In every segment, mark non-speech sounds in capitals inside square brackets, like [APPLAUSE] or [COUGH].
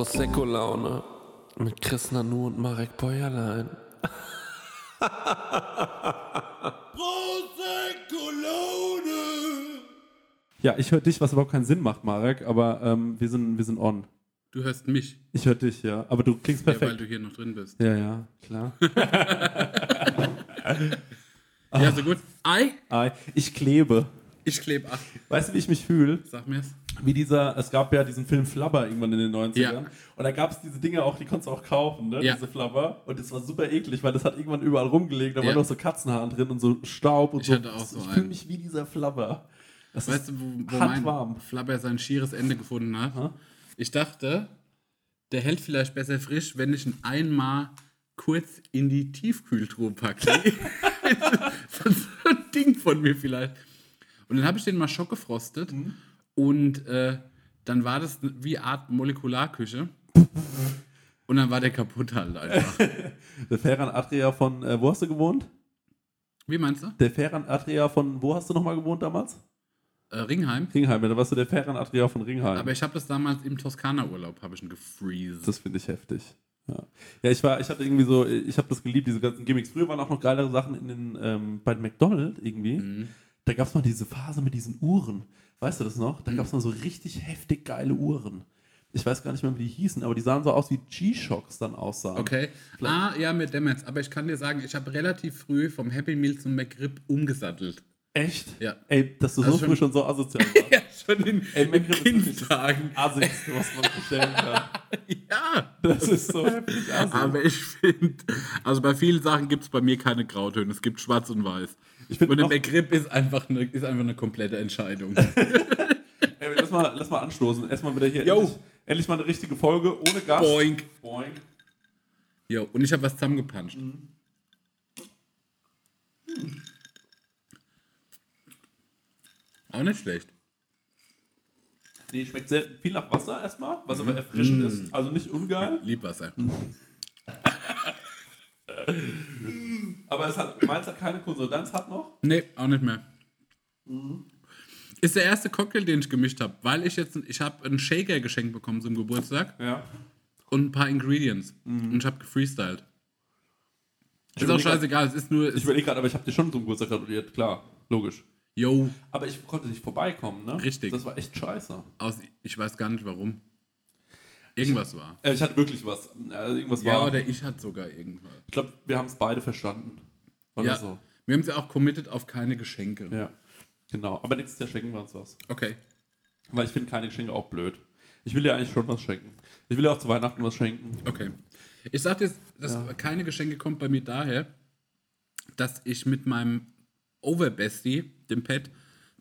Prosecco-Laune mit Chris Nanu und Marek Bäuerlein. Prosecco-Laune! Ja, ich höre dich, was überhaupt keinen Sinn macht, Marek, aber ähm, wir, sind, wir sind on. Du hörst mich, Ich höre dich, ja. Aber du klingst ja, weil perfekt. du hier noch drin bist. Ja, ja, klar. [LAUGHS] Ja, so gut. Ei, Ei, Ich klebe. ich klebe ab. Weißt du, wie ich mich fühle? Sag mir's. Wie dieser, es gab ja diesen Film Flubber irgendwann in den 90ern. Ja. Und da gab es diese Dinge auch, die konntest du auch kaufen, ne? Ja. Diese Flubber. Und das war super eklig, weil das hat irgendwann überall rumgelegt. Da Ja. waren noch so Katzenhaaren drin und so Staub und Ich so. hatte auch so ich fühle mich wie dieser Flubber. Das Weißt du, wo, wo mein handwarm. Flabber sein schieres Ende gefunden hat? Ich dachte, der hält vielleicht besser frisch, wenn ich ihn einmal kurz in die Tiefkühltruhe packe. [LAUGHS] [LAUGHS] so ein Ding von mir vielleicht. Und dann habe ich den mal schockgefrostet Mhm. Und äh, dann war das wie Art Molekularküche. Und dann war der kaputt halt einfach. [LAUGHS] der Ferran Adria von, äh, wo hast du gewohnt? Wie meinst du? Der Ferran Adria von, wo hast du nochmal gewohnt damals? Äh, Ringheim. Ringheim, ja, da warst du der Ferran Adria von Ringheim. Aber ich habe das damals im Toskana-Urlaub, habe ich ihn gefreezed. Das finde ich heftig. Ja. ja, ich war, ich hatte irgendwie so, ich habe das geliebt, diese ganzen Gimmicks. Früher waren auch noch geilere Sachen in den, ähm, bei McDonald's irgendwie. Mhm. Da gab es mal diese Phase mit diesen Uhren. Weißt du das noch? Mhm. Da gab es mal so richtig heftig geile Uhren. Ich weiß gar nicht mehr, wie die hießen, aber die sahen so aus, wie G-Shocks dann aussahen. Okay. Ah, ja, mit Demetz. Aber ich kann dir sagen, ich habe relativ früh vom Happy Meal zum McRib umgesattelt. Echt? Ja. Ey, dass du Also so schon- früh schon so asozial [LAUGHS] warst. Ja, schon in, Ey, in Kindtagen. Assigste, was man bestellen kann. [LAUGHS] Ja. Das ist so heftig assi. Aber ich finde, also bei vielen Sachen gibt es bei mir keine Grautöne. Es gibt schwarz und weiß. Ich und der noch- McRib ist einfach eine, ist einfach eine komplette Entscheidung. [LAUGHS] Ey, lass, mal, lass mal anstoßen. Erstmal wieder hier endlich, endlich mal eine richtige Folge ohne Gast. Boink. Boink. Jo, und ich habe was zusammengepanscht. Auch nicht schlecht. Nee, schmeckt sehr viel nach Wasser erstmal, was aber erfrischend ist. Also nicht ungeil. Liebwasser. [LAUGHS] Aber es hat, meins hat keine Konsistenz, hat noch. Nee, auch nicht mehr. Ist der erste Cocktail, den ich gemischt habe, weil ich jetzt, ich habe einen Shaker geschenkt bekommen zum Geburtstag Ja. und ein paar Ingredients. Und ich habe gefreestylt. Ist auch grad- scheißegal, es ist nur, Ich es, überlege gerade, aber ich habe dir schon zum Geburtstag gratuliert, klar, logisch. yo, Aber ich konnte nicht vorbeikommen, ne? Richtig. Das war echt scheiße. aus, ich weiß gar nicht warum. Irgendwas war. Äh, ich hatte wirklich was. Also irgendwas Ja, war. oder ich hatte sogar irgendwas. ich glaube, wir haben es beide verstanden. Oder Ja, so. wir haben sie auch committed auf keine Geschenke. Ja. Genau. Aber nächstes Jahr schenken wir uns was. Okay. Weil ich finde keine Geschenke auch blöd. Ich will dir eigentlich schon was schenken. Ich will dir auch zu Weihnachten was schenken. Okay. Ich sag jetzt, dass keine Geschenke kommt bei mir daher, dass ich mit meinem Overbestie, dem Pet,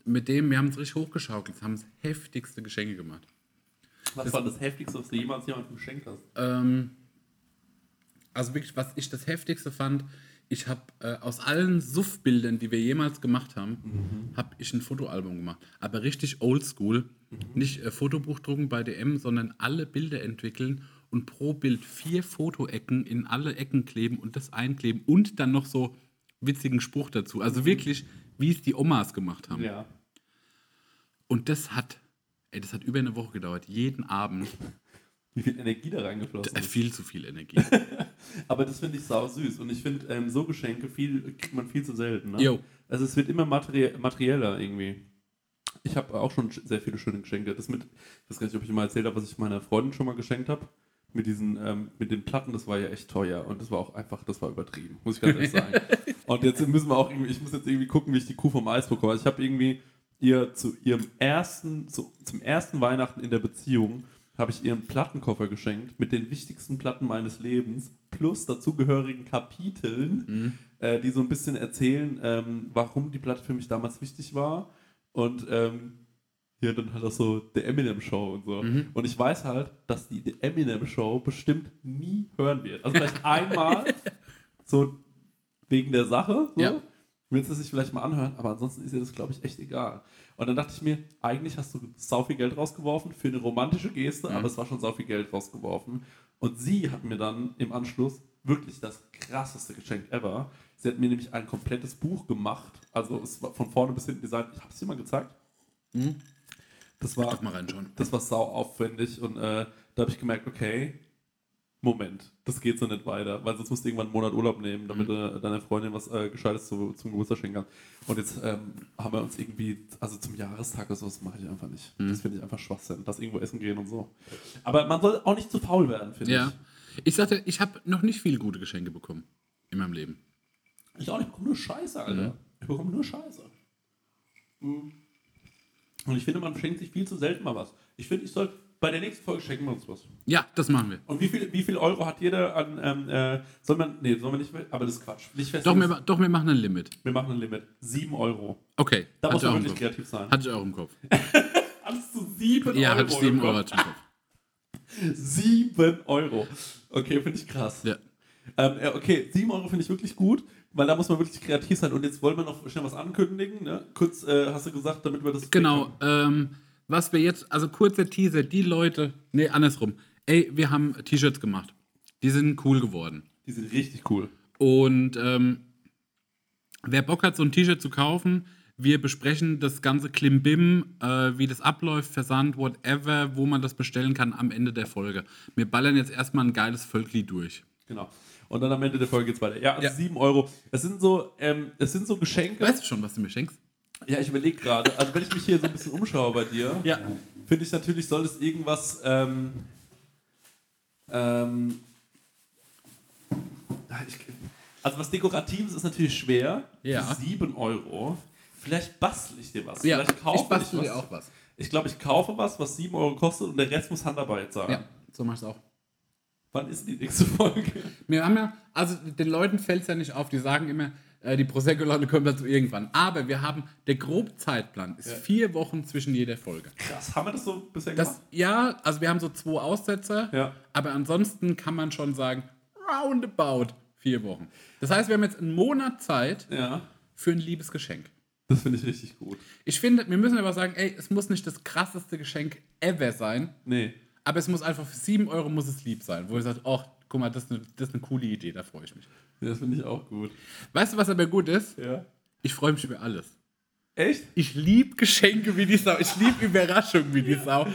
mit dem, wir haben es richtig hochgeschaukelt, haben es heftigste Geschenke gemacht. Was war das Heftigste, was du jemals jemandem geschenkt hast? Ähm, also wirklich, was ich das heftigste fand, ich habe äh, aus allen Suff-Bildern, die wir jemals gemacht haben, habe ich ein Fotoalbum gemacht. Aber richtig oldschool. Nicht äh, Fotobuch drucken bei DM, sondern alle Bilder entwickeln und pro Bild vier Fotoecken in alle Ecken kleben und das einkleben und dann noch so witzigen Spruch dazu. Also wirklich, wie es die Omas gemacht haben. Ja. Und das hat, ey, das hat über eine Woche gedauert. Jeden Abend [LAUGHS] Wie viel Energie da reingeflossen äh, ist. viel zu viel Energie. [LAUGHS] Aber das finde ich sau süß. Und ich finde, ähm, so Geschenke viel, kriegt man viel zu selten. Ne? Jo. Also es wird immer materie materieller irgendwie. Ich habe auch schon sch- sehr viele schöne Geschenke. Das mit, ich weiß gar nicht, ob ich mal erzählt habe, was ich meiner Freundin schon mal geschenkt habe. Mit diesen, ähm, mit den Platten, das war ja echt teuer. Und das war auch einfach, das war übertrieben, muss ich ganz ehrlich sagen. [LAUGHS] Und jetzt müssen wir auch irgendwie, ich muss jetzt irgendwie gucken, wie ich die Kuh vom Eis bekomme. Also ich habe irgendwie ihr zu ihrem ersten, zu, zum ersten Weihnachten in der Beziehung habe ich ihr einen Plattenkoffer geschenkt mit den wichtigsten Platten meines Lebens plus dazugehörigen Kapiteln, äh, die so ein bisschen erzählen, ähm, warum die Platte für mich damals wichtig war. Und ähm, hier dann halt auch so der Eminem Show und so. Und ich weiß halt, dass die, die Eminem Show bestimmt nie hören wird. Also vielleicht einmal [LAUGHS] so wegen der Sache, so. Ja. Willst du es sich vielleicht mal anhören, aber ansonsten ist ihr das, glaube ich, echt egal. Und dann dachte ich mir, eigentlich hast du sau viel Geld rausgeworfen für eine romantische Geste, aber es war schon sau viel Geld rausgeworfen. Und sie hat mir dann im Anschluss wirklich das krasseste Geschenk ever. Sie hat mir nämlich ein komplettes Buch gemacht. Also es war von vorne bis hinten designt. Ich habe es dir mal gezeigt. Das war mal reinschauen. das war sau aufwendig und äh, Da habe ich gemerkt, okay, Moment, das geht so nicht weiter, weil sonst musst du irgendwann einen Monat Urlaub nehmen, damit Mhm. du deiner Freundin was äh, Gescheites zu, zum Geburtstag schenken kannst. Und jetzt ähm, haben wir uns irgendwie, also zum Jahrestag oder so, das mache ich einfach nicht. Mhm. Das finde ich einfach Schwachsinn, das irgendwo essen gehen und so. Aber man soll auch nicht zu faul werden, finde Ja. Ich sagte, ich habe noch nicht viele gute Geschenke bekommen in meinem Leben. ich. Ich auch nicht, ich bekomme nur Scheiße, Alter. Mhm. Ich bekomme nur Scheiße. Mhm. Und ich finde, man schenkt sich viel zu selten mal was. Ich finde, ich soll, bei der nächsten Folge schenken wir uns was. Ja, das machen wir. Und wie viel, wie viel Euro hat jeder an, ähm, äh, soll man, nee, soll man nicht, aber das ist Quatsch. Nicht Doch, wir, doch, wir machen ein Limit. Wir machen ein Limit. 7 Euro. Okay. Da muss man wirklich kreativ sein. Hatte ich auch im Kopf. [LAUGHS] Hattest du 7 Ja, Euro? hatte ich 7 im Euro im Kopf. [LAUGHS] 7 Euro. Okay, finde ich krass. Ja. Ähm, ja, okay, 7 Euro finde ich wirklich gut, weil da muss man wirklich kreativ sein. Und jetzt wollen wir noch schnell was ankündigen. Ne? Kurz äh, hast du gesagt, damit wir das. Genau. Ähm, was wir jetzt, also kurzer Teaser, die Leute, nee, andersrum. Ey, wir haben T-Shirts gemacht. Die sind cool geworden. Die sind richtig cool. Und ähm, wer Bock hat, so ein T-Shirt zu kaufen, wir besprechen das ganze Klimbim, äh, wie das abläuft, Versand, whatever, wo man das bestellen kann am Ende der Folge. Wir ballern jetzt erstmal ein geiles Völkli durch. Genau. Und dann am Ende der Folge geht's weiter. Ja, also Ja. 7 Euro. Es sind so, ähm, es sind so Geschenke. Weißt du schon, was du mir schenkst? Ja, ich überlege gerade. Also wenn ich mich hier so ein bisschen umschaue bei dir, Ja. finde ich natürlich, soll es irgendwas. Ähm, ähm, ich, also was Dekoratives ist natürlich schwer. Ja. Für 7 Euro. Vielleicht bastel ich dir was. Ja, Vielleicht kaufe ich bastel was. dir auch was. Ich glaube, ich kaufe was, was 7 Euro kostet und der Rest muss Handarbeit sein. Ja, so machst du auch. Wann ist die nächste Folge? Wir haben ja, also den Leuten fällt es ja nicht auf, die sagen immer, äh, die Prosecco-Leute kommen dazu irgendwann. Aber wir haben, der grobe Zeitplan ist vier Wochen zwischen jeder Folge. Krass, haben wir das so bisher Das, gemacht? ja, also wir haben so zwei Aussetzer, Ja. aber ansonsten kann man schon sagen, roundabout vier Wochen. Das heißt, wir haben jetzt einen Monat Zeit Ja. für ein liebes Geschenk. Das finde ich richtig gut. Ich finde, wir müssen aber sagen, ey, es muss nicht das krasseste Geschenk ever sein, Nee. aber es muss einfach für sieben Euro muss es lieb sein, wo ihr sagt, ach, guck mal, das ist eine, das ist eine coole Idee, da freue ich mich. [LAUGHS] Das finde ich auch gut. Weißt du, was aber gut ist? Ja. Ich freue mich über alles. Echt? Ich liebe Geschenke wie die Sau. Ich liebe Überraschungen wie die Sau.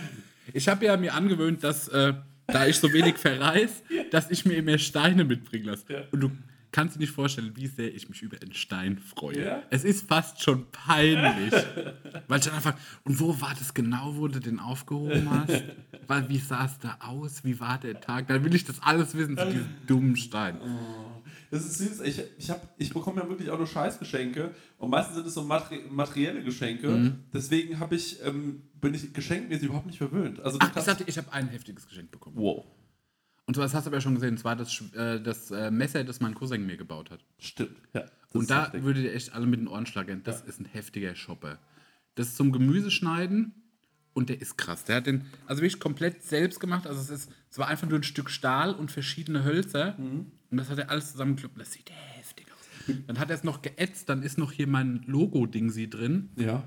Ich habe ja mir angewöhnt, dass, äh, da ich so wenig verreise, dass ich mir immer Steine mitbringen lasse. Ja. Und du kannst dir nicht vorstellen, wie sehr ich mich über einen Stein freue. Ja? Es ist fast schon peinlich. weil ich dann einfach, und wo war das genau, wo du den aufgehoben hast? Weil, wie sah es da aus? Wie war der Tag? Dann will ich das alles wissen zu diesem dummen Stein. Das ist süß. Ich, ich, hab, ich bekomme ja wirklich auch nur Scheißgeschenke. Und meistens sind es so materi materielle Geschenke. Mhm. Deswegen hab ich, ähm, bin ich geschenkmäßig überhaupt nicht verwöhnt. Also, Ach, ich sagte, ich habe ein heftiges Geschenk bekommen. wow. Und das hast du aber schon gesehen, es war das, äh, das äh, Messer, das mein Cousin mir gebaut hat. Stimmt. Ja. Und da heftig. würdet ihr echt alle mit den Ohren schlagen. Das ist ein heftiger Shopper. Das ist zum Gemüseschneiden und der ist krass. Der hat den, also wirklich komplett selbst gemacht. Also es ist, es war einfach nur ein Stück Stahl und verschiedene Hölzer. Mhm. Und das hat er alles zusammengekloppt. Das sieht heftig aus. Dann hat er es noch geätzt, dann ist noch hier mein Logo-Ding sie drin. Ja.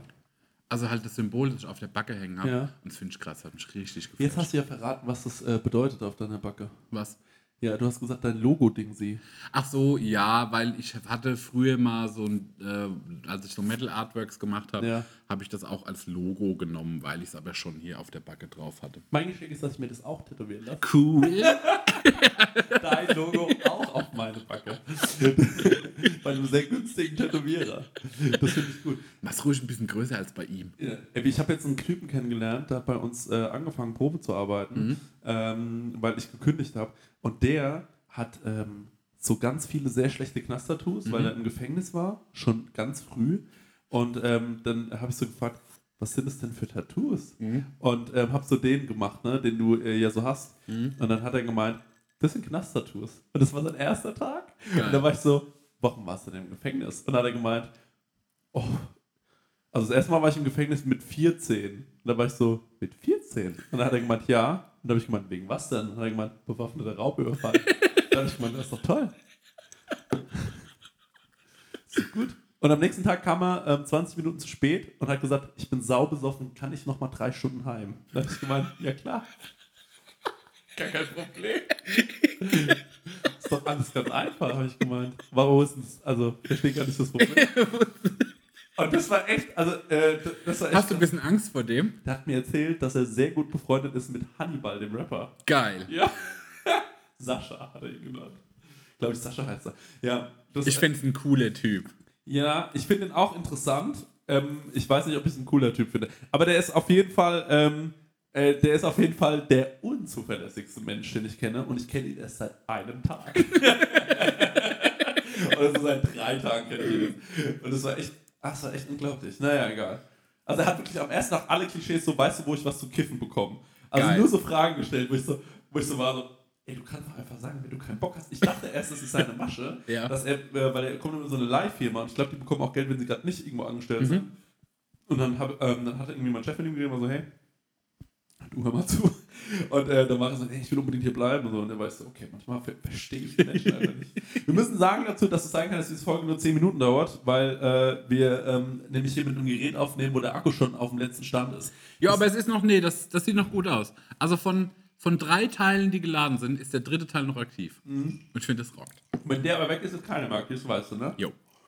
Also halt das Symbol, das ich auf der Backe hängen habe. Ja. Und das finde ich krass, hat mich richtig gefreut. Jetzt hast du ja verraten, was das äh, bedeutet auf deiner Backe. Was? Ja, du hast gesagt, dein Logo-Ding sie. Ach so, ja, weil ich hatte früher mal so ein, äh, als ich so Metal Artworks gemacht habe, Ja. habe ich das auch als Logo genommen, weil ich es aber schon hier auf der Backe drauf hatte. Mein Geschenk ist, dass ich mir das auch tätowieren lasse. Cool. [LAUGHS] [LAUGHS] Dein Logo auch auf meine Backe. [LAUGHS] Bei einem sehr günstigen Tätowierer. Das finde ich gut. Mach's ruhig ein bisschen größer als bei ihm. Ja, Ich habe jetzt einen Typen kennengelernt, der hat bei uns äh, angefangen, Probe zu arbeiten, ähm, weil ich gekündigt habe. Und der hat ähm, so ganz viele sehr schlechte Knast-Tattoos, weil er im Gefängnis war, schon ganz früh. Und ähm, dann habe ich so gefragt, was sind das denn für Tattoos? Und ähm, habe so den gemacht, ne, den du äh, ja so hast. Und dann hat er gemeint, das sind Knast-Tattoos. Und das war sein erster Tag. Geil. Und da war ich so, warum warst du denn im Gefängnis? Und dann hat er gemeint, oh, also das erste Mal war ich im Gefängnis mit 14. Und da war ich so, mit 14? Und dann hat er gemeint, ja. Und dann habe ich gemeint, wegen was denn? Und dann hat er gemeint, bewaffneter Raubüberfall. [LAUGHS] dann habe ich gemeint, das ist doch toll. [LAUGHS] doch gut. Und am nächsten Tag kam er ähm, 20 Minuten zu spät und hat gesagt, ich bin saubesoffen, kann ich noch mal drei Stunden heim? Dann habe ich gemeint, ja klar. Gar kein Problem. [LAUGHS] ist doch alles ganz einfach, habe ich gemeint. Warum ist das, also, ich verstehe gar nicht das Problem. Und das war echt, also, äh, das war echt. Hast du ein bisschen Angst vor dem? Der hat mir erzählt, dass er sehr gut befreundet ist mit Hannibal, dem Rapper. Geil. Ja. [LAUGHS] Sascha hat er ihn genannt. Glaube ich, Sascha heißt er. Ja, Ich fände es ein cooler Typ. ja, ich finde ihn auch interessant. Ähm, ich weiß nicht, ob ich ihn ein cooler Typ finde. Aber der ist auf jeden Fall, ähm, äh, der ist auf jeden Fall der unzuverlässigste Mensch, den ich kenne. Und ich kenne ihn erst seit einem Tag. [LAUGHS] Oder so seit drei Tagen kenne ich ihn. Und das war echt, ach, das war echt unglaublich. Naja, egal. Also er hat wirklich am ersten Tag alle Klischees so, weißt du, wo ich was zu kiffen bekomme. Also Geil. nur so Fragen gestellt, wo ich so, wo ich so war, so, ey, du kannst doch einfach sagen, wenn du keinen Bock hast. Ich dachte erst, das ist seine Masche, [LAUGHS] Ja. dass er, äh, weil er kommt immer in so eine Live-Firma und ich glaube, die bekommen auch Geld, wenn sie gerade nicht irgendwo angestellt sind. Und dann, hab, ähm, dann hat irgendwie mein Chef mit ihm geredet und war so, hey, du hör mal zu. Und äh, dann war er so, hey, ich will unbedingt hier bleiben und so. Und er weiß so, okay, manchmal ver verstehe ich die Menschen einfach nicht. Wir müssen sagen dazu, dass es sein kann, dass diese Folge nur 10 Minuten dauert, weil äh, wir ähm, nämlich hier mit einem Gerät aufnehmen, wo der Akku schon auf dem letzten Stand ist. Ja, aber es ist noch, nee, das, das sieht noch gut aus. Also von, von drei Teilen, die geladen sind, ist der dritte Teil noch aktiv. Und ich finde, das rockt. Wenn der aber weg ist, ist keine mehr aktiv, das weißt du, ne? Jo.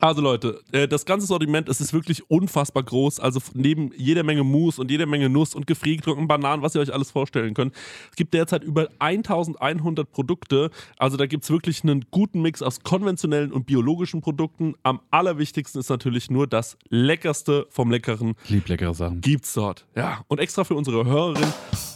Also Leute, äh, das ganze Sortiment, es ist wirklich unfassbar groß. Also neben jeder Menge Mousse und jeder Menge Nuss und gefriergetrockneten Bananen, was ihr euch alles vorstellen könnt. Es gibt derzeit über 1100 Produkte. Also da gibt es wirklich einen guten Mix aus konventionellen und biologischen Produkten. Am allerwichtigsten ist natürlich nur das Leckerste vom Leckeren lieb leckere Sachen. gibt's dort. Ja, und extra für unsere Hörerin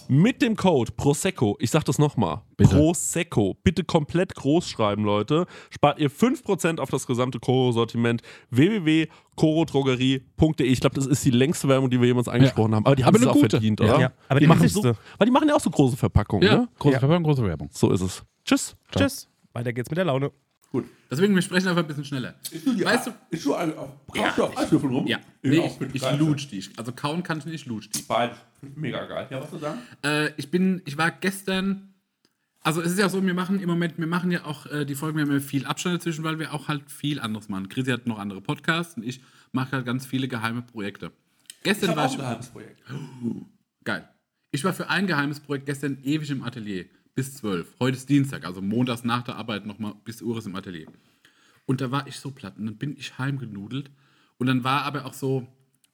mit dem Code Prosecco, ich sag das nochmal. Prosecco, bitte komplett groß schreiben, Leute, spart ihr 5% auf das gesamte Koro-Sortiment www.korodrogerie.de. Ich glaube, das ist die längste Werbung, die wir jemals angesprochen haben, aber die haben Aber es auch gute. verdient, Ja. oder? Ja, aber die machen wichtigste. so, weil die machen ja auch so große Verpackungen, Ja, ne? große Ja. Verpackung, große Werbung. So ist es. Tschüss. Tschüss. Weiter geht's mit der Laune. Gut. Deswegen, wir sprechen einfach ein bisschen schneller. Weißt du, Ist schon ein, auf, Ja, du auf Eiswürfeln rum? ja, Ja, nee, auch ich, ich Kreide. lutsch die. Also kauen kann ich nicht, ich lutsch die. Beide. Mega geil. Ja, was du sagen? Äh, ich bin, ich war gestern, also es ist ja so, wir machen im Moment, wir machen ja auch äh, die Folgen, wir haben ja viel Abstand dazwischen, weil wir auch halt viel anderes machen. Chrissy hat noch andere Podcasts und ich mache halt ganz viele geheime Projekte. Ich Gestern habe war auch ich, ein geheimes Projekt. [GASPS] geil. Ich war für ein geheimes Projekt gestern ewig im Atelier, bis 12. Heute ist Dienstag, also montags nach der Arbeit nochmal bis Uhr ist im Atelier. Und da war ich so platt und dann bin ich heimgenudelt und dann war aber auch so,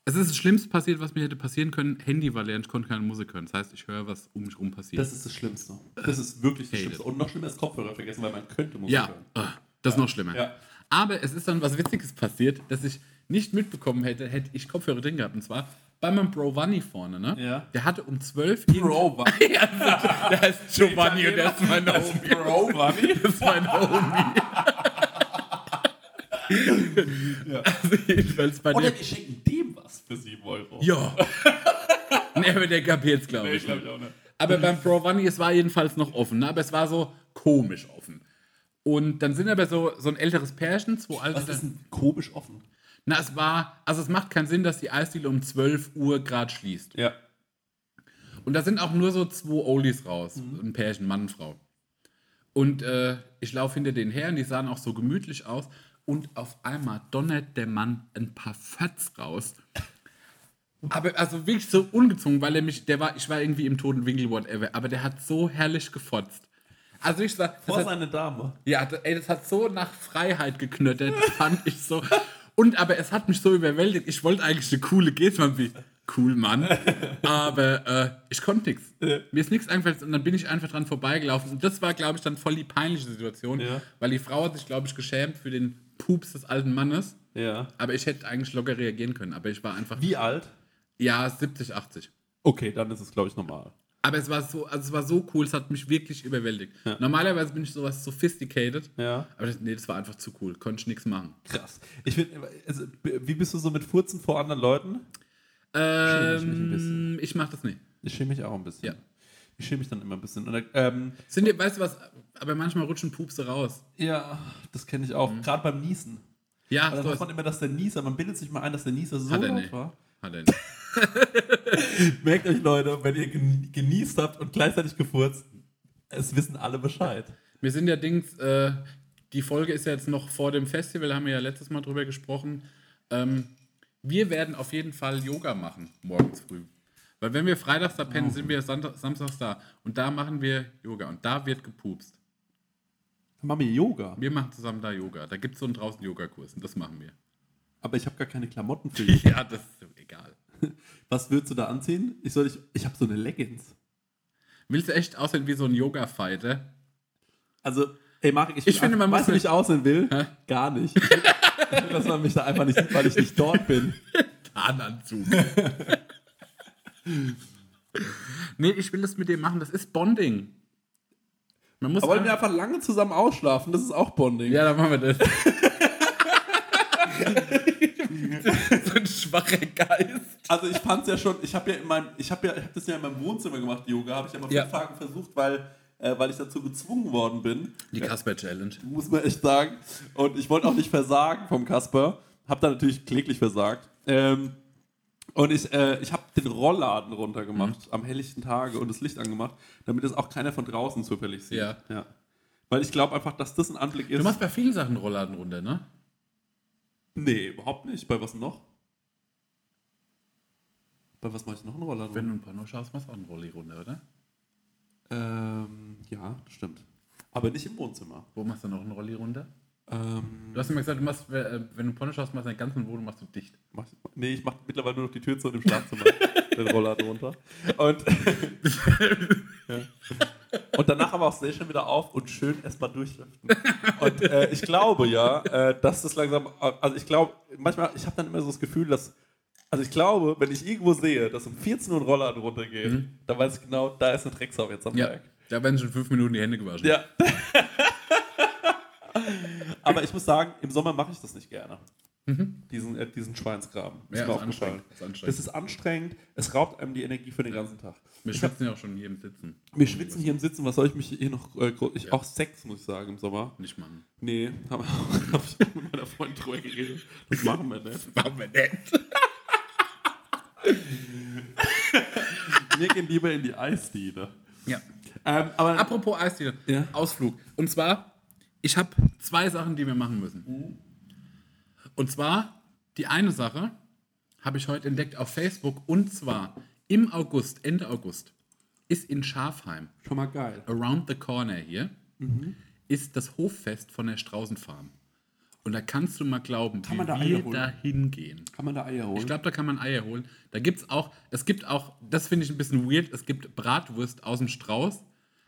es ist das Schlimmste passiert, was mir hätte passieren können. Handy war leer und ich konnte keine Musik hören. Das heißt, ich höre, was um mich rum passiert. Das ist das Schlimmste. Das ist wirklich das Schlimmste. Und noch schlimmer ist Kopfhörer vergessen, weil man könnte Musik Ja, hören. ah, das ist noch schlimmer. Ja. Aber es ist dann was Witziges passiert, dass ich nicht mitbekommen hätte, hätte ich Kopfhörer drin gehabt. Und zwar bei meinem Bro Vanni vorne, ne? Ja. Der hatte um 12 Bro, was? [LAUGHS] ja, also, der heißt Giovanni und der ist mein Homie. Bro, Wanni? [LAUGHS] Das ist mein Homie. Also jedenfalls bei Oder wir schenken dem was für 7 Euro. Ja. [LAUGHS] nee, aber der gab jetzt, glaube Nee, ich. glaub nicht. ich auch nicht. Aber beim Pro Vanni, es war jedenfalls noch offen, ne? aber es war so komisch offen. Und dann sind aber so, so ein älteres Pärchen, zwei alte. Was ist denn komisch offen? Na, es war, also es macht keinen Sinn, dass die Eisdiele um 12 Uhr gerade schließt. Ja. Und da sind auch nur so zwei Oldies raus, Mhm. ein Pärchen, Mann und Frau. Und äh, ich laufe hinter denen her und die sahen auch so gemütlich aus. Und auf einmal donnert der Mann ein paar Fötz raus. Aber also wirklich so ungezwungen, weil er mich, der war, ich war irgendwie im toten Winkel, whatever, aber der hat so herrlich gefotzt. Also ich sag, das Vor hat, seine Dame. ja, ey, das hat so nach Freiheit geknöttert, fand ich so. Und aber es hat mich so überwältigt. Ich wollte eigentlich eine coole Geste machen, wie cool, Mann. Aber äh, ich konnte nichts. Mir ist nichts eingefallen und dann bin ich einfach dran vorbeigelaufen. Und das war, glaube ich, dann voll die peinliche Situation, Ja. weil die Frau hat sich, glaube ich, geschämt für den Pups des alten Mannes. Ja. Aber ich hätte eigentlich locker reagieren können. Aber ich war einfach, Wie alt? ja, 70, 80. Okay, dann ist es, glaube ich, normal. Aber es war so, also es war so cool, es hat mich wirklich überwältigt. Normalerweise bin ich sowas sophisticated. Ja. Aber das, nee, das war einfach zu cool. Konnte ich nichts machen. Krass. Ich finde, also, wie bist du so mit Furzen vor anderen Leuten? Schäme ich mich ein bisschen. Ähm, ich mach das nicht. Ich schäme mich auch ein bisschen. Ja. Ich schäme mich dann immer ein bisschen. Und, ähm, Sind die, weißt du was, aber manchmal rutschen Pupse raus. ja, das kenne ich auch. Gerade beim Niesen. Ja, Weil dann so sagt man immer, dass der Nieser, man bildet sich mal ein, dass der Nieser so laut war. Hat er [LAUGHS] nicht. Merkt euch, Leute, wenn ihr gen- genießt habt und gleichzeitig gefurzt, es wissen alle Bescheid. Wir sind ja Dings, äh, die Folge ist ja jetzt noch vor dem Festival, haben wir ja letztes Mal drüber gesprochen. Ähm, wir werden auf jeden Fall Yoga machen, morgens früh. Weil wenn wir freitags da pennen, sind wir Sonntag, samstags da. Und da machen wir Yoga. Und da wird gepupst. Dann machen wir Yoga. Wir machen zusammen da Yoga. Da gibt es so einen draußen Yogakurs und das machen wir. Aber ich habe gar keine Klamotten für [LAUGHS] Yoga. Ja, das ist egal. [LAUGHS] Was würdest du da anziehen? Ich, soll ich, ich habe so eine Leggings. Willst du echt aussehen wie so ein Yoga-Fighter? Also, ey, Marek, ich, Ich finde, man weißt muss ich aussehen will? Gar nicht. [LAUGHS] Ich will, dass man mich da einfach nicht sieht, weil ich nicht dort bin. Tarnanzug. Nee, ich will das mit dem machen. Das ist Bonding. Man muss Aber wollen wir einfach lange zusammen ausschlafen? Das ist auch Bonding. ja, dann machen wir das. [LAUGHS] so ein schwacher Geist. Also ich fand's ja schon, ich habe ja in meinem, ich habe ja, ich hab das ja in meinem Wohnzimmer gemacht, Yoga, habe ich ja mal fünf Ja. Tage versucht, weil, äh, weil ich dazu gezwungen worden bin. Die Casper-Challenge. muss man echt sagen. Und ich wollte auch nicht versagen vom Kasper. Hab da natürlich kläglich versagt. Ähm, und ich, äh, ich habe den Rollladen runtergemacht Mhm. am helllichten Tage und das Licht angemacht, damit es auch keiner von draußen zufällig sieht. Ja. Weil ich glaube einfach, dass das ein Anblick ist. Du machst bei vielen Sachen Rollladen runter, ne? nee, überhaupt nicht. Bei was noch? Bei was mache ich noch einen Rollladen? Wenn du ein Porno schaust, machst du auch einen Rolli runter, oder? ähm, ja, das stimmt. Aber nicht im Wohnzimmer. Wo machst du noch einen Rolli runter? Ähm, Du hast immer gesagt, du machst, äh, wenn du Porno schaust, machst du deine ganzen Wohnung machst du dicht. Nee, ich mache mittlerweile nur noch die Tür zu und im Schlafzimmer [LAUGHS] den Rollladen runter. Und, [LAUGHS] ja. und danach aber auch sehr schön wieder auf und schön erstmal durchlüften. Und äh, ich glaube ja, äh, dass das langsam, also ich glaube, manchmal, ich habe dann immer so das Gefühl, dass, also ich glaube, wenn ich irgendwo sehe, dass um 14 Uhr ein Rollladen runtergeht, dann weiß ich genau, da ist eine Drecksau jetzt am Ja. Da werden schon fünf Minuten die Hände gewaschen. Ja. [LAUGHS] Aber ich muss sagen, im Sommer mache ich das nicht gerne. Diesen, äh, diesen Schweinsgraben. Ist Ja, mir ist aufgefallen. anstrengend, ist anstrengend. Das ist anstrengend. Es raubt einem die Energie für den ganzen Tag. Wir schwitzen ja auch schon hier im Sitzen. Wir schwitzen hier im Sitzen. Was soll ich mich hier noch. Äh, ich, Auch Sex, muss ich sagen, im Sommer. Nicht machen. Nee, habe [LAUGHS] hab ich auch mit meiner Freundin drüber geredet. Das machen wir nicht. [LAUGHS] Machen wir nicht. [LAUGHS] Wir gehen lieber in die Eisdiele. Ja. Ähm, aber Apropos Eisdiele. Ja. Ausflug. Und zwar, ich habe zwei Sachen, die wir machen müssen. Und zwar, die eine Sache habe ich heute entdeckt auf Facebook. Und zwar, im August, Ende August, ist in Schafheim, schon mal geil. around the corner hier, ist das Hoffest von der Straußenfarm. Und da kannst du mal glauben, wie man da wir da hingehen. Kann man da Eier holen? Ich glaube, da kann man Eier holen. Da gibt es auch, es gibt auch, das finde ich ein bisschen weird, es gibt Bratwurst aus dem Strauß,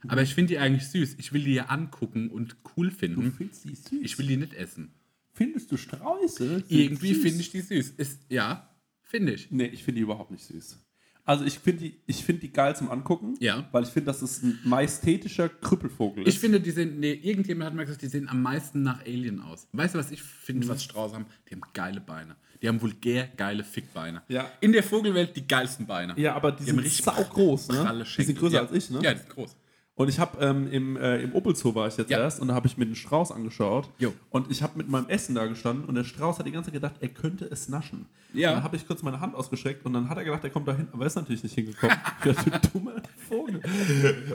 aber ich finde die eigentlich süß. Ich will die ja angucken und cool finden. findest die süß? Ich will die nicht essen. Findest du Sträuße? Irgendwie finde ich die süß. Ist, ja, finde ich. Nee, ich finde die überhaupt nicht süß. Also ich finde die, ich find die geil zum Angucken, Ja. weil ich finde, dass es ein majestätischer Krüppelvogel ist. Ich finde, die sehen, nee, irgendjemand hat mal gesagt, die sehen am meisten nach Alien aus. Weißt du, was ich finde, was Strauß haben? Die haben geile Beine. Die haben vulgär geile Fickbeine. Ja. In der Vogelwelt die geilsten Beine. ja, aber die, Die sind richtig saugroß, ne? Die sind größer ja. als ich, ne? Ja, die sind groß. Und ich habe ähm, im, äh, im Opelzoo war ich jetzt Ja. erst und da habe ich mir den Strauß angeschaut. Jo. Und ich habe mit meinem Essen da gestanden und der Strauß hat die ganze Zeit gedacht, er könnte es naschen. Ja. Und dann habe ich kurz meine Hand ausgestreckt und dann hat er gedacht, er kommt da hin, aber er ist natürlich nicht hingekommen. [LAUGHS] ich dachte, du dummer Vogel.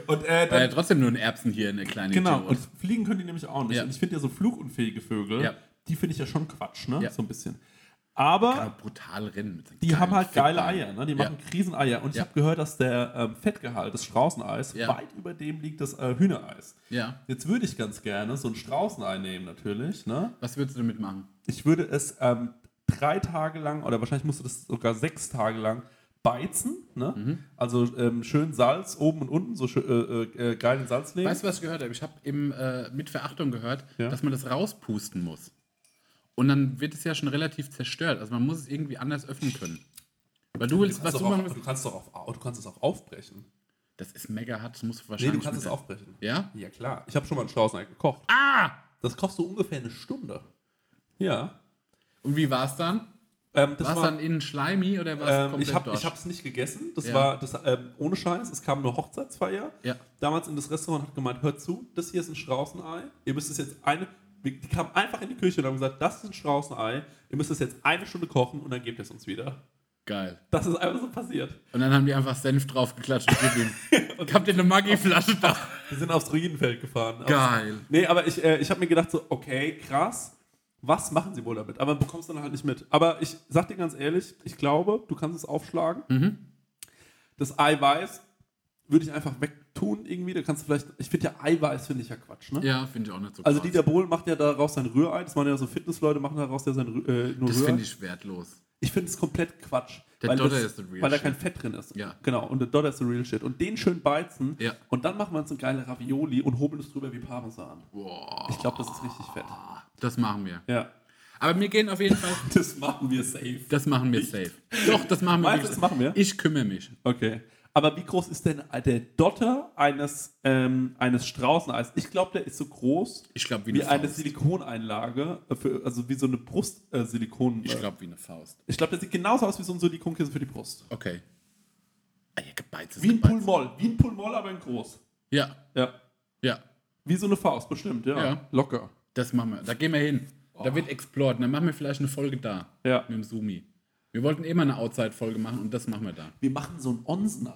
Und äh, Weil ja dann, trotzdem nur ein Erbsen hier, eine kleine genau, Idiot. und fliegen können die nämlich auch nicht. Ja. Und ich finde ja so flugunfähige Vögel, Ja. die finde ich ja schon Quatsch, ne? Ja. So ein bisschen. Aber brutal rennen. Die haben halt geile. Eier, ne? Die Ja. machen Kriseneier. Und ich Ja. habe gehört, dass der ähm, Fettgehalt des Straußeneis Ja. weit über dem liegt des äh, Hühnereis. Ja. Jetzt würde ich ganz gerne so ein Straußenei nehmen, natürlich. Ne? Was würdest du damit machen? Ich würde es ähm, drei Tage lang, oder wahrscheinlich musst du das sogar sechs Tage lang beizen. Ne? Mhm. Also ähm, schön Salz oben und unten, so schön, äh, äh, geilen Salz nehmen. Weißt du, was ich gehört habe? Ich habe äh, mit Verachtung gehört, Ja. dass man das rauspusten muss. Und dann wird es ja schon relativ zerstört. Also man muss es irgendwie anders öffnen können. Weil du willst, was kannst du doch machen auch, du, kannst doch auf, du kannst es auch aufbrechen. das ist mega hart, das muss Nee, wahrscheinlich. du kannst es aufbrechen. Ja? Ja, klar. Ich habe schon mal ein Straußenei gekocht. Ah! Das kostet so ungefähr eine Stunde. Ja. Und wie war es dann? Ähm, das War es dann innen schleimig oder war es Ähm, komplett ich habe es nicht gegessen. Das Ja. war das, ähm, ohne Scheiß. Es kam eine Hochzeitsfeier. Ja. Damals in das Restaurant hat gemeint, hört zu, das hier ist ein Straußenei. Ihr müsst es jetzt eine. Die kamen einfach in die Küche und haben gesagt, das ist ein Straußenei. Ihr müsst es jetzt eine Stunde kochen und dann gebt ihr es uns wieder. Geil. Das ist einfach so passiert. Und dann haben die einfach Senf draufgeklatscht und ihm. [LAUGHS] und habt ihr eine Maggi-Flasche da? Wir sind aufs Ruinenfeld gefahren. Geil. Nee, aber ich, äh, ich habe mir gedacht, so, okay, krass. Was machen sie wohl damit? Aber bekommst du dann halt nicht mit. Aber ich sag dir ganz ehrlich, ich glaube, du kannst es aufschlagen. Mhm. Das Eiweiß würde ich einfach wegtun irgendwie. Da kannst du vielleicht, ich finde ja Eiweiß finde ich ja Quatsch, ne? Ja, finde ich auch nicht so Also krass. Dieter Bohlen macht ja daraus sein Rührei. Das machen ja so Fitnessleute, machen daraus ja sein äh, nur Das finde ich wertlos. Ich finde es komplett Quatsch. Der weil Dodder das, ist the real Weil da shit. kein Fett drin ist. Ja. Genau, und der Dodder ist the real shit. Und den schön beizen Ja. und dann machen wir uns eine geile Ravioli und hobeln es drüber wie Parmesan. Boah. Ich glaube, das ist richtig fett. Das machen wir. Ja. Aber mir gehen auf jeden Fall. [LAUGHS] Das machen wir safe. Das machen wir safe. Doch, das machen wir. Meinst du, wirklich. das machen wir? Ich kümmere mich. Okay. Aber wie groß ist denn der Dotter eines, ähm, eines Straußeneis? Ich glaube, der ist so groß Ich glaube, wie wie eine eine Faust. Silikoneinlage, äh, für, also wie so eine Brustsilikon. Äh, Ich äh, glaube, wie eine Faust. ich glaube, der sieht genauso aus wie so ein Silikonkissen für die Brust. Okay. Ah, ja, gebeizt Wie ein gebeizt. Pulmoll. Wie ein Pulmoll, aber in groß. Ja, Ja. ja. Wie so eine Faust, bestimmt, ja. Ja. Locker. Das machen wir. Da gehen wir hin. Da wird explored. Dann machen wir vielleicht eine Folge da. Ja. Mit dem Sumi. Wir wollten immer eine Outside-Folge machen und das machen wir da. Wir machen so ein Onsenei.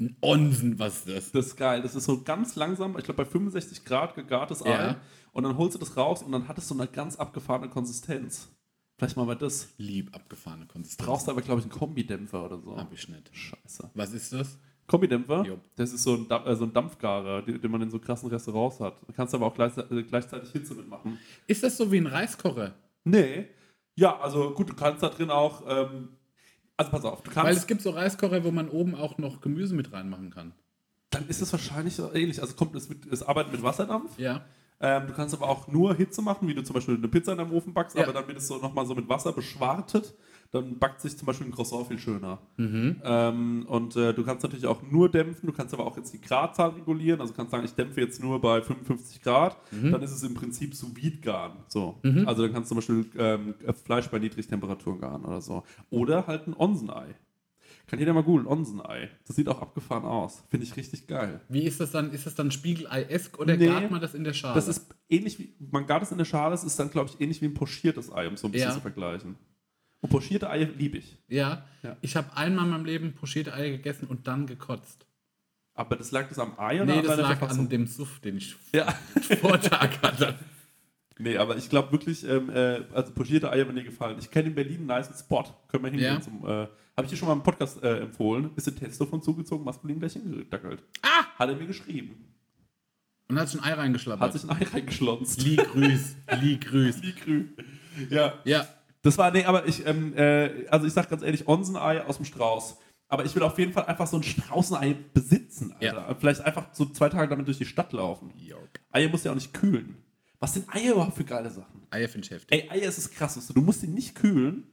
Ein Onsen, was ist das? Das ist geil. Das ist so ganz langsam, ich glaube bei 65 Grad gegartes Ei. Ja. Und dann holst du das raus und dann hat es so eine ganz abgefahrene Konsistenz. Vielleicht mal das. Lieb abgefahrene Konsistenz. Brauchst du aber, glaube ich, einen Kombidämpfer oder so. Hab ich nicht. Scheiße. Was ist das? Kombidämpfer, Jo. das ist so ein, Dampf, äh, so ein Dampfgarer, den, den man in so krassen Restaurants hat. Da kannst du aber auch gleichzeitig, äh, gleichzeitig Hitze mitmachen. Ist das so wie ein Reiskocher? Nee. Ja, also gut, du kannst da drin auch. Ähm, also pass auf, du Weil es kannst. gibt so Reiskocher, wo man oben auch noch Gemüse mit reinmachen kann. Dann ist es wahrscheinlich so ähnlich. Also kommt es, mit, es arbeitet mit Wasserdampf. Ja. Ähm, du kannst aber auch nur Hitze machen, wie du zum Beispiel eine Pizza in deinem Ofen backst, Ja. aber dann wird es so nochmal so mit Wasser beschwartet, dann backt sich zum Beispiel ein Croissant viel schöner. Mhm. Ähm, und äh, du kannst natürlich auch nur dämpfen, du kannst aber auch jetzt die Gradzahl regulieren. Also du kannst sagen, ich dämpfe jetzt nur bei 55 Grad, Mhm. dann ist es im Prinzip sous vide garen. So. Also dann kannst du zum Beispiel ähm, Fleisch bei Niedrigtemperaturen garen oder so. Oder halt ein Onsenei. Kann jeder mal googeln, Onsenei. Das sieht auch abgefahren aus. Finde ich richtig geil. Wie ist das dann? Ist das dann Spiegelei-esk oder Nee. gart man das in der Schale? Das ist ähnlich wie, man gart es in der Schale, es ist dann, glaube ich, ähnlich wie ein pochiertes Ei, um es so ein bisschen Ja. zu vergleichen. Und pochierte Eier liebe ich. ja. Ja. Ich habe einmal in meinem Leben pochierte Eier gegessen und dann gekotzt. Aber das lag das am Ei oder Nee, das lag Verfassung? an dem Suff, den ich [LAUGHS] Ja. [LAUGHS] Vortag hatte. Nee, aber ich glaube wirklich, ähm, äh, also pochierte Eier, wenn dir gefallen. Ich kenne in Berlin einen nice Spot. Können wir hingehen Ja. zum, äh, habe ich dir schon mal im Podcast äh, empfohlen. Ist ein Testo von zugezogen, maskulin gleich hingedackelt. Ah! Hat er mir geschrieben. Und hat sich ein Ei Hat reingeschlappert. sich ein Ei reingeschlonzt. Lie grüß, Lie [LAUGHS] grüß. Wie grü. Ja. Ja, Das war, nee, aber ich, ähm, äh, also ich sag ganz ehrlich, Onsenei aus dem Strauß. Aber ich will auf jeden Fall einfach so ein Straußenei besitzen, Alter. Ja. Vielleicht einfach so zwei Tage damit durch die Stadt laufen. Eier muss ja auch nicht kühlen. Was sind Eier überhaupt für geile Sachen? Eier finde ich heftig. Ey, Eier ist das krasseste. Du musst die nicht kühlen.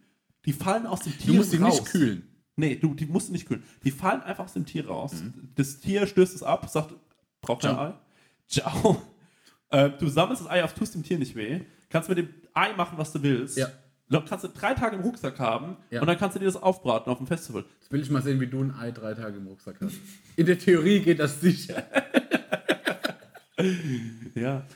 Die fallen aus dem Tier Du musst die raus. nicht kühlen. Nee, du, die musst du nicht kühlen. Die fallen einfach aus dem Tier raus. Das Tier stößt es ab, sagt, braucht kein. Ei. Ciao. [LAUGHS] Äh, du sammelst das Ei auf, tust dem Tier nicht weh. Kannst mit dem Ei machen, was du willst. Ja. Dann kannst du drei Tage im Rucksack haben Ja. und dann kannst du dir das aufbraten auf dem Festival. Jetzt will ich mal sehen, wie du ein Ei drei Tage im Rucksack hast. In der Theorie geht das sicher. [LAUGHS] Ja.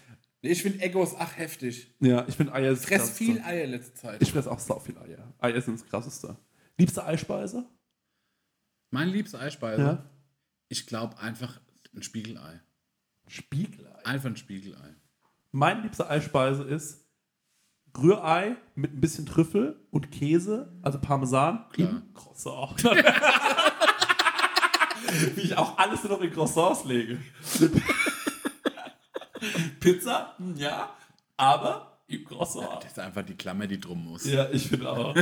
Ich finde Egos ach heftig. Ja, ich finde Eier ist Fress viel Eier letzte Zeit. Ich fress auch sau viel Eier. Eier sind das krasseste. Liebste Eispeise? Mein liebster Eispeise. Ja. Ich glaube einfach ein Spiegelei. Spiegelei. Einfach ein Spiegelei. Meine liebste Eispeise ist Rührei mit ein bisschen Trüffel und Käse, also Parmesan, Klar. im Croissant. [LAUGHS] Wie ich auch alles nur noch in Croissants lege. [LAUGHS] Pizza, hm, ja, aber im Croissant. Das ist einfach die Klammer, die drum muss. Ja, ich finde auch. [LAUGHS]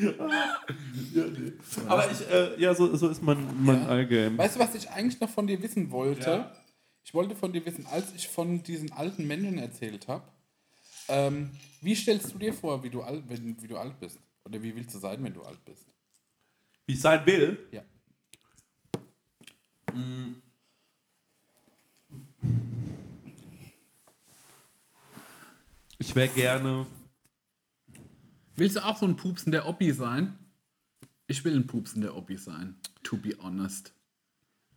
ja, nee. Aber ich, äh, ja, so, so ist mein, mein Ja. Allgame. Weißt du, was ich eigentlich noch von dir wissen wollte? Ja. Ich wollte von dir wissen, als ich von diesen alten Menschen erzählt habe, ähm, wie stellst du dir vor, wie du, alt, wenn, wie du alt bist? Oder wie willst du sein, wenn du alt bist? Wie ich sein will, Ja. ich wäre gerne. Willst du auch so ein pupsender Oppi sein? Ich will ein pupsender Oppi sein. To be honest.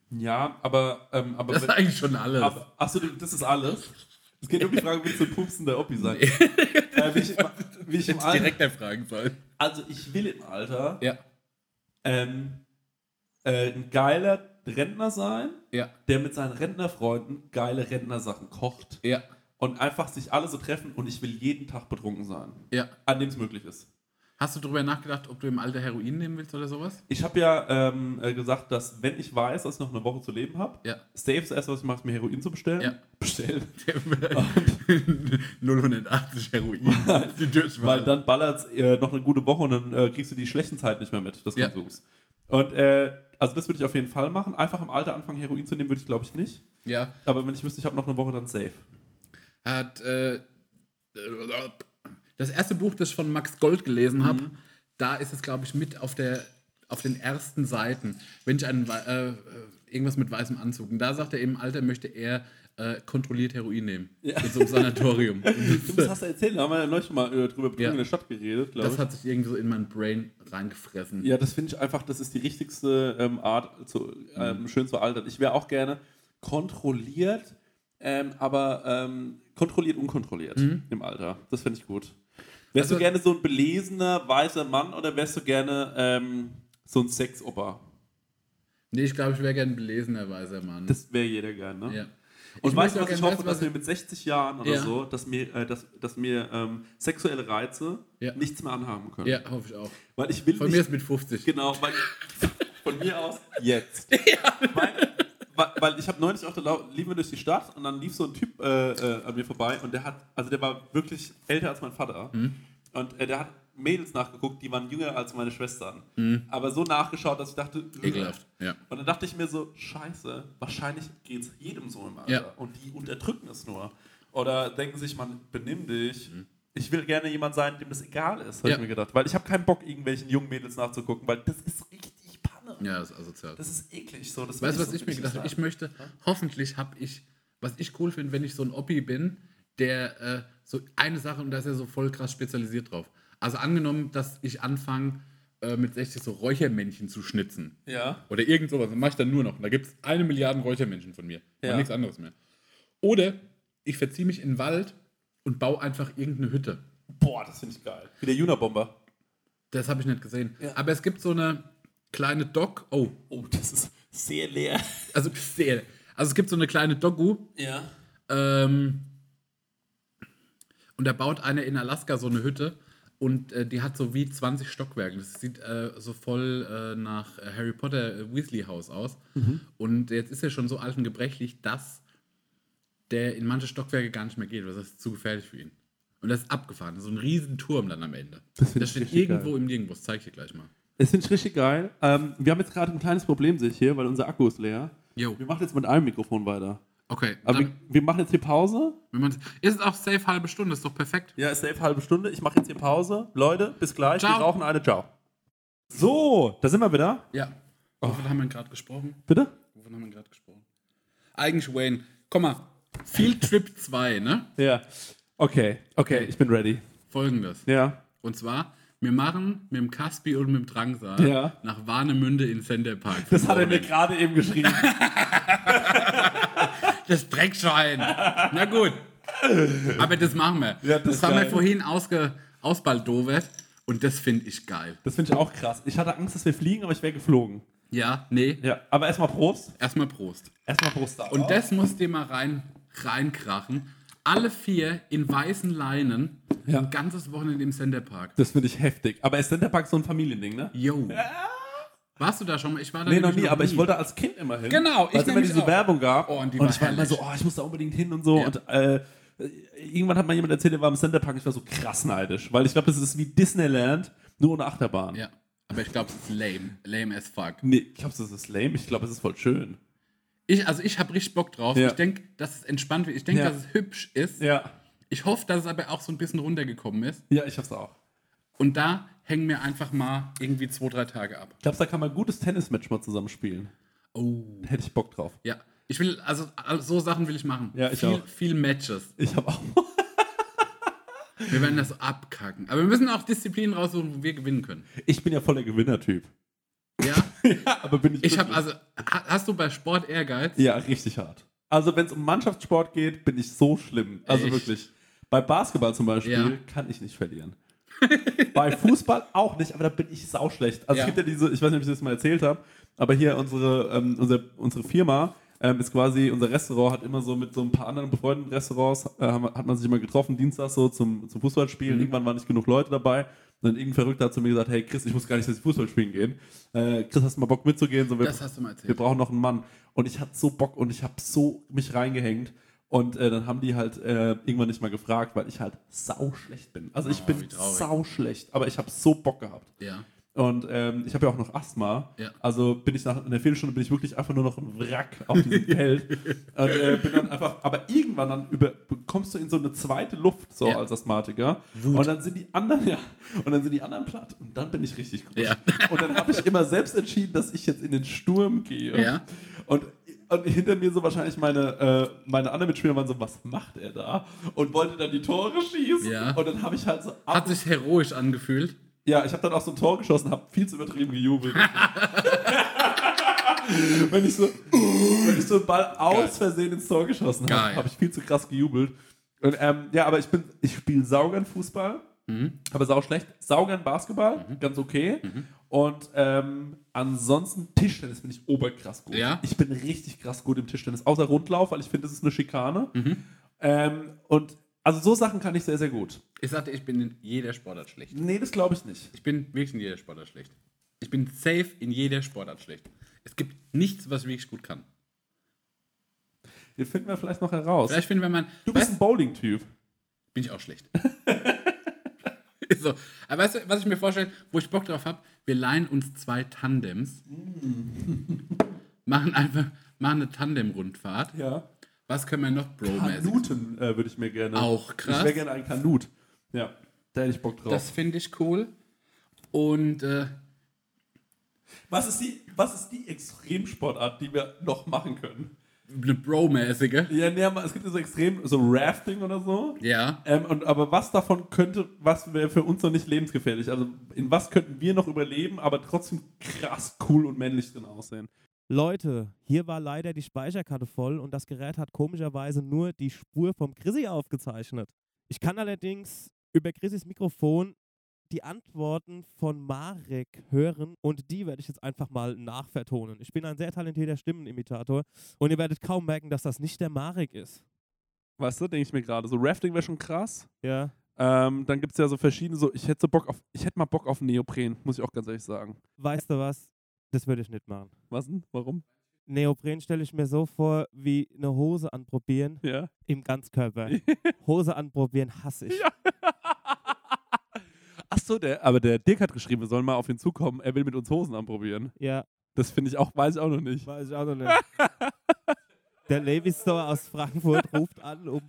Ja, aber. Ähm, aber Das ist wenn- eigentlich schon alles. Aber, achso, das ist alles. Es geht um die Frage, willst du ein pupsender Oppi sein? äh, wie ich, wie ich im Alter, direkt erfragen soll. also ich will im Alter Ja. ähm, äh, ein geiler Rentner sein, Ja. der mit seinen Rentnerfreunden geile Rentnersachen kocht Ja. und einfach sich alle so treffen und ich will jeden Tag betrunken sein, Ja. an dem es möglich ist. Hast du darüber nachgedacht, ob du im Alter Heroin nehmen willst oder sowas? Ich habe ja ähm, äh, gesagt, dass wenn ich weiß, dass ich noch eine Woche zu leben habe, Ja. safe das erste, was ich mache, ist mir Heroin zu bestellen. Ja. Bestellen. [LAUGHS] 080 [LAUGHS] Heroin. [LAUGHS] Weil dann ballert es äh, noch eine gute Woche und dann äh, kriegst du die schlechten Zeiten nicht mehr mit des Ja. Konsums. Und äh, also das würde ich auf jeden Fall machen. Einfach im Alter anfangen, Heroin zu nehmen, würde ich glaube ich nicht. Ja. Aber wenn ich wüsste, ich habe noch eine Woche, dann safe. Hat äh, das erste Buch, das ich von Max Gold gelesen habe, Mhm. da ist es, glaube ich, mit auf der auf den ersten Seiten, wenn ich einen äh, äh, irgendwas mit weißem Anzug. Und da sagt er im Alter möchte er äh, kontrolliert Heroin nehmen. Ja. In so einem Sanatorium. [LAUGHS] Das hast du erzählt, da haben wir ja neulich mal äh, drüber Ja. in der Stadt geredet, glaube das ich. hat sich irgendwie so in mein Brain reingefressen. Ja, das finde ich einfach, das ist die richtigste ähm, Art, zu, ähm, schön zu altern. Ich wäre auch gerne kontrolliert, ähm, aber ähm, kontrolliert, unkontrolliert im Alter. Das finde ich gut. Wärst Also- du gerne so ein belesener, weißer Mann oder wärst du gerne ähm, so ein Sexoper? Nee, ich glaube, ich wäre gern ein belesener weißer Mann. Das wäre jeder gerne, ne? ja. Und Ich weißt du, was ich hoffe, dass was mir mit 60 Jahren oder Ja. so, dass mir, äh, dass, dass mir ähm, sexuelle Reize Ja. nichts mehr anhaben können. Ja, hoffe ich auch. Weil ich will Von nicht, mir ist mit 50. Genau, weil [LAUGHS] von mir aus jetzt. [LAUGHS] Weil, weil, weil ich habe neulich auch, da liefen wir durch die Stadt und dann lief so ein Typ äh, äh, an mir vorbei und der hat, also der war wirklich älter als mein Vater. Und äh, der hat Mädels nachgeguckt, die waren jünger als meine Schwestern. Aber so nachgeschaut, dass ich dachte, Ekelhaft, ja. Und dann dachte ich mir so, scheiße, wahrscheinlich geht es jedem so im Alter. Ja. Und die unterdrücken es nur. Oder denken sich, man benimm dich. Ich will gerne jemand sein, dem das egal ist, habe Ja. ich mir gedacht. Weil ich habe keinen Bock, irgendwelchen jungen Mädels nachzugucken, weil das ist richtig Panne. Ja, das ist asozial. Das ist eklig. So. Das Weißt du, was so ich mir gedacht habe? Ich möchte, hoffentlich habe ich, was ich cool finde, wenn ich so ein Oppi bin, der äh, so eine Sache und da ist er so voll krass spezialisiert drauf. Also angenommen, dass ich anfange, äh, mit 60 so Räuchermännchen zu schnitzen. Ja. Oder irgend sowas. Dann mache ich dann nur noch. Da gibt es eine Milliarde Räuchermännchen von mir. Ja. Und nichts anderes mehr. Oder ich verziehe mich in den Wald und baue einfach irgendeine Hütte. Boah, das finde ich geil. Wie der Juna-Bomber. Das habe ich nicht gesehen. Aber es gibt so eine kleine Doc. Oh, Oh, das ist sehr leer. also sehr. Also es gibt so eine kleine Doku, Ja. Ähm, und da baut einer in Alaska so eine Hütte und äh, die hat so wie 20 Stockwerke. Das sieht äh, so voll äh, nach Harry Potter äh, Weasley Haus aus. Und jetzt ist er schon so alt und gebrechlich, dass der in manche Stockwerke gar nicht mehr geht, weil das ist zu gefährlich für ihn. Und das ist abgefahren. So ein riesen Turm dann am Ende. Das Das steht irgendwo geil. im Nirgendwo. Das zeige ich dir gleich mal. Das finde ich richtig geil. Ähm, wir haben jetzt gerade ein kleines Problem, sehe ich hier, weil unser Akku ist leer. Jo. Wir machen jetzt mit einem Mikrofon weiter. Okay. Aber wir, wir machen jetzt hier Pause. ist es auch safe halbe Stunde, ist doch perfekt. Ja, ist safe halbe Stunde. Ich mache jetzt hier Pause. Leute, bis gleich. Ciao. Wir rauchen eine. Ciao. So, da sind wir wieder. Ja. Wovon haben wir gerade gesprochen? Bitte? Wovon haben wir gerade gesprochen? Eigentlich Wayne. Komm mal. Field [LAUGHS] Trip 2, ne? Ja. Okay, okay, ich bin ready. Folgendes. Ja. Und zwar, wir machen mit dem Caspi und mit dem Drangsal Ja. nach Warnemünde in Center Park. Das hat er mir gerade eben geschrieben. [LAUGHS] Das Dreckschwein. Na gut. Aber das machen wir. Ja, das das haben wir vorhin ausge, ausbaldowert und das finde ich geil. Das finde ich auch krass. Ich hatte Angst, dass wir fliegen, aber ich wäre geflogen. Ja, nee. Ja, aber erstmal Prost. Erstmal Prost. Erstmal Prost da. Und das musst du mal rein, reinkrachen. Alle vier in weißen Leinen. Ja. Ein ganzes Wochenende im Center Park. Das finde ich heftig. Aber ist Centerpark so ein Familiending, ne? Yo. Warst du da schon mal? Ich war da Nee, noch nie, aber ich wollte als Kind immer hin. Genau, Weil ich es immer diese auch. Werbung gab. Oh, und die und ich war immer herrlich. so, oh, ich muss da unbedingt hin und so. Ja. Und äh, irgendwann hat mal jemand erzählt, der war im Centerpark. Ich war so krass neidisch. Weil ich glaube, das ist wie Disneyland, nur ohne Achterbahn. Ja. Aber ich glaube, es ist lame. Lame as fuck. Nee, ich glaube, das ist lame. Ich glaube, es ist voll schön. Ich, also ich habe richtig Bock drauf. Ja. Ich denke, dass es entspannt wird. Ich denke, Ja. dass es hübsch ist. Ja. Ich hoffe, dass es aber auch so ein bisschen runtergekommen ist. Ja, ich hab's auch. Und da hängen wir einfach mal irgendwie zwei, drei Tage ab. Glaubst du, da kann man ein gutes Tennismatch mal zusammen spielen? Oh. Da hätte ich Bock drauf. Ja. Ich will, also also so Sachen will ich machen. Ja, ich viel, auch. viel Matches. Ich habe auch. [LAUGHS] Wir werden das abkacken. Aber wir müssen auch Disziplinen raussuchen, wo wir gewinnen können. Ich bin ja voll der Gewinnertyp. Ja? [LAUGHS] Ja, aber bin ich. Ich habe also, ha- hast du bei Sport Ehrgeiz? Ja, richtig hart. Also, wenn es um Mannschaftssport geht, bin ich so schlimm. Also Echt? wirklich. Bei Basketball zum Beispiel Ja. kann ich nicht verlieren. Bei Fußball auch nicht, aber da bin ich sauschlecht. Also Ja. es gibt ja diese, ich weiß nicht, ob ich das mal erzählt habe, aber hier unsere, ähm, unsere, unsere Firma ähm, ist quasi, unser Restaurant hat immer so mit so ein paar anderen befreundeten Restaurants, äh, hat man sich immer getroffen, Dienstag so zum, zum Fußballspielen. Mhm. Irgendwann waren nicht genug Leute dabei. Und dann irgendein Verrückter hat zu mir gesagt, hey Chris, ich muss gar nicht, dass ich Fußball spielen gehen. Äh, Chris, hast du mal Bock mitzugehen? So, wir, Das hast du mal erzählt. wir brauchen noch einen Mann. Und ich hatte so Bock und ich habe so mich reingehängt. Und äh, dann haben die halt äh, irgendwann nicht mal gefragt, weil ich halt sau schlecht bin. Also ich Oh, bin sau schlecht, aber ich habe so Bock gehabt. Ja. Und ähm, ich habe ja auch noch Asthma. Ja. Also bin ich nach einer Viertelstunde bin ich wirklich einfach nur noch ein Wrack auf diesem [LAUGHS] Feld. Und äh, bin dann einfach, aber irgendwann dann über, kommst du in so eine zweite Luft, so Ja. als Asthmatiker. Und dann sind die anderen, ja, und dann sind die anderen platt. Und dann bin ich richtig gut. Ja. Und dann habe ich immer selbst entschieden, dass ich jetzt in den Sturm gehe. Ja. Und, und hinter mir so wahrscheinlich meine, äh, meine anderen Mitspieler waren so, was macht er da? Und wollte dann die Tore schießen. Ja. Und dann habe ich halt so Hat sich heroisch angefühlt. ja, ich habe dann auch so ein Tor geschossen, habe viel zu übertrieben gejubelt. [LAUGHS] wenn, ich so, wenn ich so einen Ball aus Versehen ins Tor geschossen habe, habe ich viel zu krass gejubelt. Und, ähm, ja, aber ich bin, ich spiele saugern Fußball, Mhm. aber sau schlecht. Saugern Basketball, ganz okay. Mhm. Und ähm, ansonsten Tischtennis bin ich oberkrass gut. Ja? Ich bin richtig krass gut im Tischtennis, außer Rundlauf, weil ich finde, das ist eine Schikane. Mhm. Ähm, und also so Sachen kann ich sehr, sehr gut. Ich sagte, ich bin in jeder Sportart schlecht. Nee, das glaube ich nicht. Ich bin wirklich in jeder Sportart schlecht. Ich bin safe in jeder Sportart schlecht. Es gibt nichts, was ich wirklich gut kann. Den finden wir vielleicht noch heraus. Vielleicht finden wir mal. Du bist ein Bowling-Typ. bin ich auch schlecht. [LAUGHS] [LAUGHS] So. Aber weißt du, was ich mir vorstelle, wo ich Bock drauf habe? Wir leihen uns zwei Tandems, machen einfach machen eine Tandem-Rundfahrt. Ja. Was können wir noch Bro-mäßig? Kanuten äh, würde ich mir gerne. Auch krass. Ich wäre gerne ein Kanut. Ja, da hätte ich Bock drauf. Das finde ich cool. Und äh, was, ist die, was ist die Extremsportart, die wir noch machen können? Eine Bro-mäßige. Ja, nee, aber es gibt ja so extrem, so Rafting oder so. Ja. Ähm, und, aber was davon könnte, was wäre für uns noch nicht lebensgefährlich? Also in was könnten wir noch überleben, aber trotzdem krass cool und männlich drin aussehen? Leute, hier war leider die Speicherkarte voll und das Gerät hat komischerweise nur die Spur vom Chrissy aufgezeichnet. Ich kann allerdings über Chrissys Mikrofon die Antworten von Marek hören und die werde ich jetzt einfach mal nachvertonen. Ich bin ein sehr talentierter Stimmenimitator und ihr werdet kaum merken, dass das nicht der Marek ist. Weißt du, denke ich mir gerade. So Rafting wäre schon krass. Ja. Ähm, dann gibt es ja so verschiedene, so, ich hätte so Bock auf, ich hätte mal Bock auf Neopren, muss ich auch ganz ehrlich sagen. Weißt du was? Das würde ich nicht machen. Was denn? Warum? Neopren stelle ich mir so vor, wie eine Hose anprobieren Ja. im Ganzkörper. [LAUGHS] Hose anprobieren hasse ich. Ja. Achso, der, aber der Dirk hat geschrieben, wir sollen mal auf ihn zukommen. Er will mit uns Hosen anprobieren. Ja, Das finde ich auch, weiß ich auch noch nicht. weiß ich auch noch nicht. [LAUGHS] Der Levi Store aus Frankfurt ruft an, um,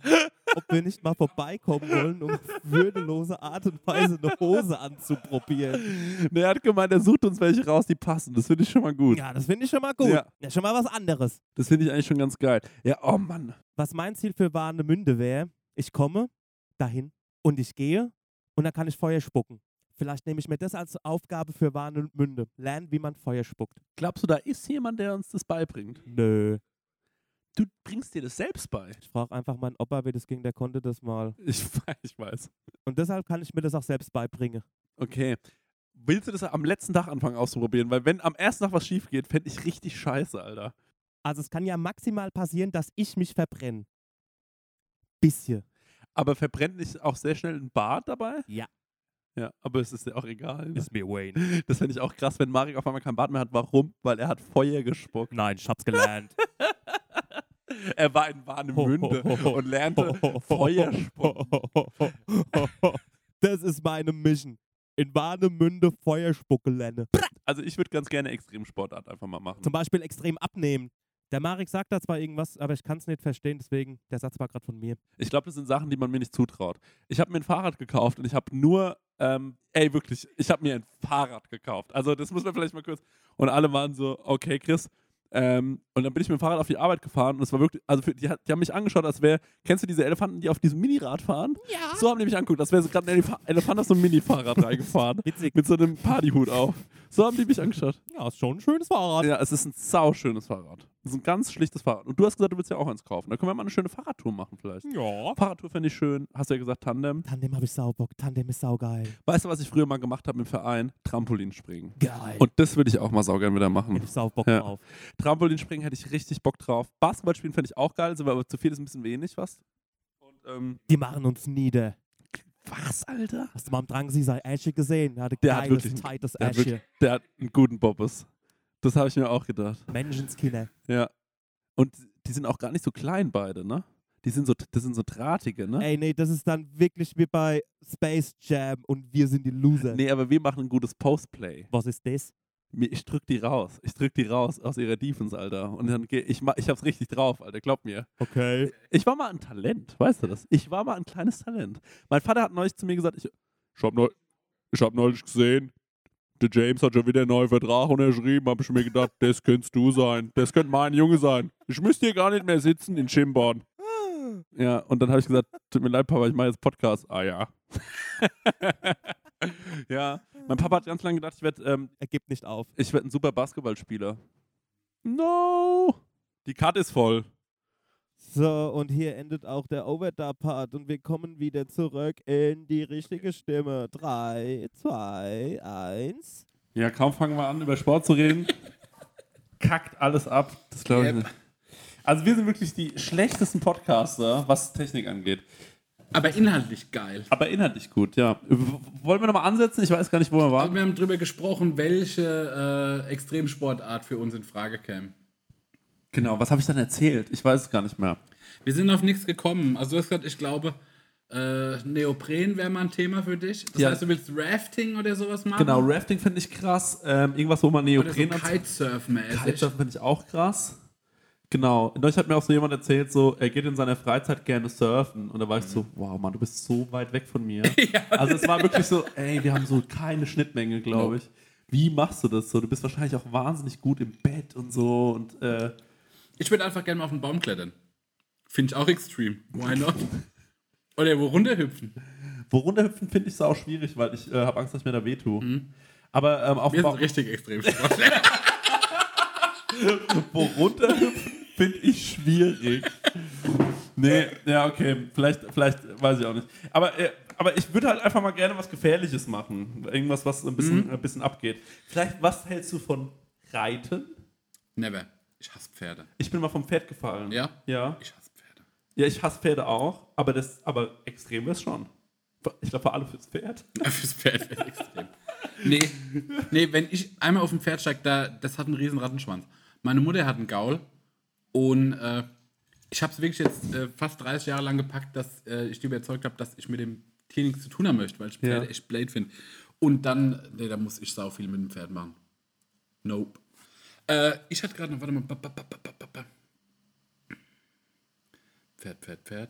ob wir nicht mal vorbeikommen wollen, um auf würdelose Art und Weise eine Hose anzuprobieren. Der hat gemeint, er sucht uns welche raus, die passen. Das finde ich schon mal gut. Ja, das finde ich schon mal gut. Ja. Ja. schon mal was anderes. Das finde ich eigentlich schon ganz geil. Ja, oh Mann. Was mein Ziel für Warnemünde wäre, ich komme dahin und ich gehe und dann kann ich Feuer spucken. Vielleicht nehme ich mir das als Aufgabe für Warnemünde. Lernen, wie man Feuer spuckt. Glaubst du, da ist jemand, der uns das beibringt? Nö. Du bringst dir das selbst bei. Ich frage einfach meinen Opa, wie das ging, der konnte das mal. Ich, weiß- ich weiß. Und deshalb kann ich mir das auch selbst beibringen. Okay. Willst du das am letzten Tag anfangen auszuprobieren? Weil wenn am ersten Tag was schief geht, fände ich richtig scheiße, Alter. Also es kann ja maximal passieren, dass ich mich verbrenne. Bisschen. Aber verbrennt nicht auch sehr schnell ein Bart dabei? Ja. Ja, aber es ist ja auch egal. Ne? mir Wayne. [LAUGHS] Das fände ich auch krass, wenn Marek auf einmal kein Bart mehr hat. Warum? Weil er hat Feuer gespuckt. Nein, ich hab's gelernt. [LAUGHS] Er war in Warnemünde und lernte Feuer. [LAUGHS] Das ist meine Mission. In Warnemünde Feuerspucke lernen. Also ich würde ganz gerne Extremsportart einfach mal machen. Zum Beispiel extrem abnehmen. Der Marek sagt da zwar irgendwas, aber ich kann es nicht verstehen, deswegen, der Satz war gerade von mir. Ich glaube, das sind Sachen, die man mir nicht zutraut. Ich habe mir ein Fahrrad gekauft und ich habe nur, ähm, ey, wirklich, ich habe mir ein Fahrrad gekauft. Also, das muss man vielleicht mal kurz. Und alle waren so, okay, Chris. Ähm, und dann bin ich mit dem Fahrrad auf die Arbeit gefahren und es war wirklich, also für, die, die haben mich angeschaut, als wäre, kennst du diese Elefanten, die auf diesem Minirad fahren? Ja. So haben die mich angeguckt, als wäre so gerade ein Elef Elefant auf so einem Mini-Fahrrad reingefahren. [LAUGHS] Witzig. mit so einem Partyhut auf. So haben die mich angeschaut. Ja, ist schon ein schönes Fahrrad. Ja, es ist ein sauschönes Fahrrad. Es ist ein ganz schlichtes Fahrrad. Und du hast gesagt, du willst ja auch eins kaufen. Da können wir mal eine schöne Fahrradtour machen vielleicht. Ja. Fahrradtour finde ich schön. Hast du ja gesagt, Tandem. Tandem habe ich saubock. Tandem ist saugeil. Weißt du, was ich früher mal gemacht habe im Verein? Trampolinspringen. Geil. Und das würde ich auch mal saugern wieder machen. ich hab saubock Ja. drauf. Trampolinspringen hätte ich richtig Bock drauf. Basketballspielen fände ich auch geil, aber zu viel ist ein bisschen wenig fast. Und, ähm, Die machen uns nieder. Was, Alter? Hast du mal am Drangsi sein Äsche gesehen? Der hatte Der hat wirklich- tightes Der hat, Äsche. wirklich, der hat einen guten Bobbes. Das habe ich mir auch gedacht. Menschenskinder. Ja. Und die sind auch gar nicht so klein beide, ne? Die sind so, das sind so drahtige, ne? Ey, nee, das ist dann wirklich wie bei Space Jam und wir sind die Loser. Nee, aber wir machen ein gutes Postplay. Was ist das? Mir- Ich drück die raus. Ich drück die raus aus ihrer Defense, Alter. Und dann geh ich, ich hab's richtig drauf, Alter. Glaub mir. Okay. Ich war mal ein Talent, weißt du das? Ich war mal ein kleines Talent. Mein Vater hat neulich zu mir gesagt, ich, ich habe neu, ich hab neulich gesehen, der James hat schon wieder einen neuen Vertrag unterschrieben. Hab ich mir gedacht, [LAUGHS] das könntest du sein. Das könnte mein Junge sein. Ich müsste hier gar nicht mehr sitzen in Schimborn. Ja, und dann habe ich gesagt, tut mir leid, Papa, ich mache jetzt Podcast. Ah ja. [LAUGHS] ja, mein Papa hat ganz lange gedacht, ich werde ähm, Er gibt nicht auf. ich werd ein super Basketballspieler. No! Die Karte ist voll. So, und hier endet auch der Overdub-Part und wir kommen wieder zurück in die richtige Stimme. 3, 2, 1. Ja, kaum fangen wir an, über Sport zu reden. [LAUGHS] Kackt alles ab. Das glaube ich Yep. nicht. Also wir sind wirklich die schlechtesten Podcaster, was Technik angeht. Aber inhaltlich geil. Aber inhaltlich gut, ja. Wollen wir nochmal ansetzen? Ich weiß gar nicht, wo wir waren. wir haben drüber gesprochen, welche äh, Extremsportart für uns in Frage käme. Genau, was habe ich dann erzählt? Ich weiß es gar nicht mehr. Wir sind auf nichts gekommen. Also du hast gesagt, ich glaube, äh, Neopren wäre mal ein Thema für dich. Das Ja. heißt, du willst Rafting oder sowas machen? Genau, Rafting finde ich krass. Ähm, irgendwas, wo man Oder so Neopren hat. Kitesurf-mäßig. Kitesurfen finde ich auch krass. Genau. Neulich hat mir auch so jemand erzählt, so, er geht in seiner Freizeit gerne surfen. Und da war ich Mhm. so, wow, Mann, du bist so weit weg von mir. [LAUGHS] Also es war wirklich so, ey, wir haben so keine Schnittmenge, glaube ich. Wie machst du das so? Du bist wahrscheinlich auch wahnsinnig gut im Bett und so. Und äh, Ich würde einfach gerne mal auf den Baum klettern. Finde ich auch extrem. Why not? Oder wo runterhüpfen. wo runterhüpfen finde ich es auch schwierig, weil ich äh, habe Angst, dass ich mir da weh tue. Aber ähm, auf Mir ist Ba- richtig extrem Sport. [LAUGHS] [LAUGHS] wo runterhüpfen finde ich schwierig. Nee, ja, okay. Vielleicht, vielleicht weiß ich auch nicht. Aber, äh, aber ich würde halt einfach mal gerne was Gefährliches machen. Irgendwas, was ein bisschen, ein bisschen abgeht. Vielleicht, was hältst du von Reiten? Never. Ich hasse Pferde. Ich bin mal vom Pferd gefallen. Ja? Ja. Ich hasse Pferde. Ja, ich hasse Pferde auch, aber das, aber extrem ist schon. Ich glaube, für alle fürs Pferd. [LAUGHS] Fürs Pferd wäre extrem. Nee, nee, wenn ich einmal auf ein Pferd steige, da, das hat einen riesen Rattenschwanz. Meine Mutter hat einen Gaul und äh, ich habe es wirklich jetzt äh, fast 30 Jahre lang gepackt, dass äh, ich die überzeugt habe, dass ich mit dem Tier nichts zu tun haben möchte, weil ich Pferde Ja. echt blöd finde. Und dann, nee, da muss ich sau viel mit dem Pferd machen. Nope. Äh, ich hatte gerade noch, warte mal. Pferd, Pferd, Pferd.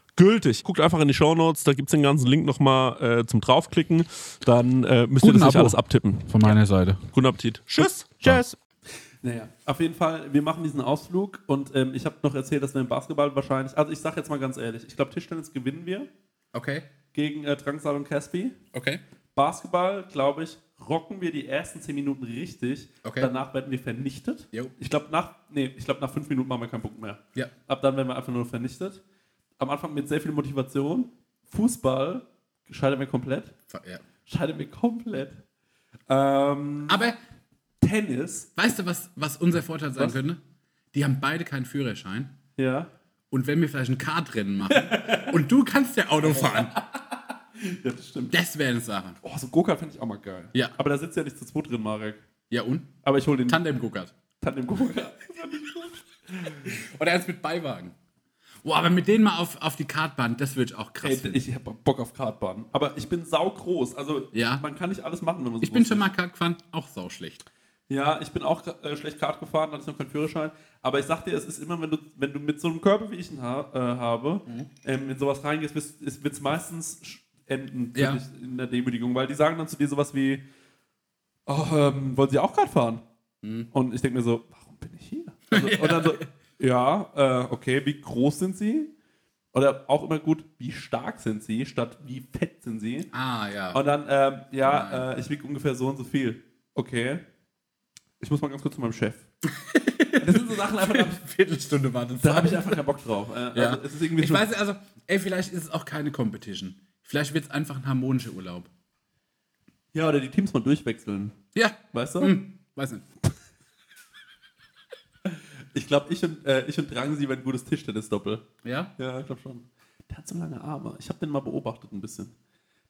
gültig. Guckt einfach in die Shownotes, da gibt es den ganzen Link nochmal äh, zum draufklicken. Dann äh, müsst ihr Guten das nicht Abo. alles abtippen. Von meiner Seite. Guten Appetit. Tschüss. Tschüss. Naja, auf jeden Fall, wir machen diesen Ausflug und ähm, ich habe noch erzählt, dass wir im Basketball wahrscheinlich, also ich sage jetzt mal ganz ehrlich, ich glaube Tischtennis gewinnen wir. Okay. gegen äh, Drangsal und Caspi. Okay. Basketball, glaube ich, rocken wir die ersten 10 Minuten richtig. Okay. Danach werden wir vernichtet. Jo. Ich glaube, nach, nee, ich glaub, nach 5 Minuten machen wir keinen Punkt mehr. Ja. Ab dann werden wir einfach nur vernichtet. Am Anfang mit sehr viel Motivation. Fußball scheitern wir komplett. ja. Scheitern wir komplett. Ähm, Aber Tennis, weißt du, was, was unser Vorteil sein Was? könnte? Die haben beide keinen Führerschein. ja. Und wenn wir vielleicht ein Kartrennen machen [LAUGHS] und du kannst ja Auto fahren, Ja, das stimmt. das wäre eine Sache. Oh, so Go-Kart finde ich auch mal geil. Ja. Aber da sitzt ja nicht zu zweit drin, Marek. Ja und? Aber ich hole den Tandem-Guckert. Tandem Go-Kart. [LAUGHS] Oder eins mit Beiwagen. Boah, aber mit denen mal auf, auf die Kartbahn, das würde ich auch krass Ey, finden. ich habe Bock auf Kartbahn. Aber ich bin saugroß. Also, Ja. man kann nicht alles machen, wenn man so Ich bin schon mal Kart gefahren, auch sauschlecht. Ja, ich bin auch äh, schlecht Kart gefahren, hatte ich noch keinen Führerschein. Aber ich sag dir, es ist immer, wenn du, wenn du mit so einem Körper, wie ich ihn ha äh, habe, Mhm. ähm, in sowas reingehst, wird es meistens enden Ja. in der Demütigung. Weil die sagen dann zu dir sowas wie, oh, ähm, wollen sie auch Kart fahren? Mhm. Und ich denke mir so, warum bin ich hier? [LAUGHS] Also, Und dann so, ja, äh, okay, wie groß sind sie? Oder auch immer gut, wie stark sind sie, statt wie fett sind sie? Ah, ja. Und dann, ähm, ja, äh, ich wiege ungefähr so und so viel. Okay. Ich muss mal ganz kurz zu meinem Chef. [LAUGHS] das sind so Sachen einfach, da, Viertelstunde war das. da habe ich einfach keinen Bock drauf. Äh, Ja. also, es ist irgendwie ich weiß, also, ey, vielleicht ist es auch keine Competition. Vielleicht wird es einfach ein harmonischer Urlaub. ja, oder die Teams mal durchwechseln. Ja. Weißt du? Hm, weiß nicht. Ich glaube, ich und, äh, ich und Drangsi werden ein gutes Tischtennis-Doppel. Ja? Ja, ich glaube schon. Der hat so lange Arme. Ich habe den mal beobachtet ein bisschen.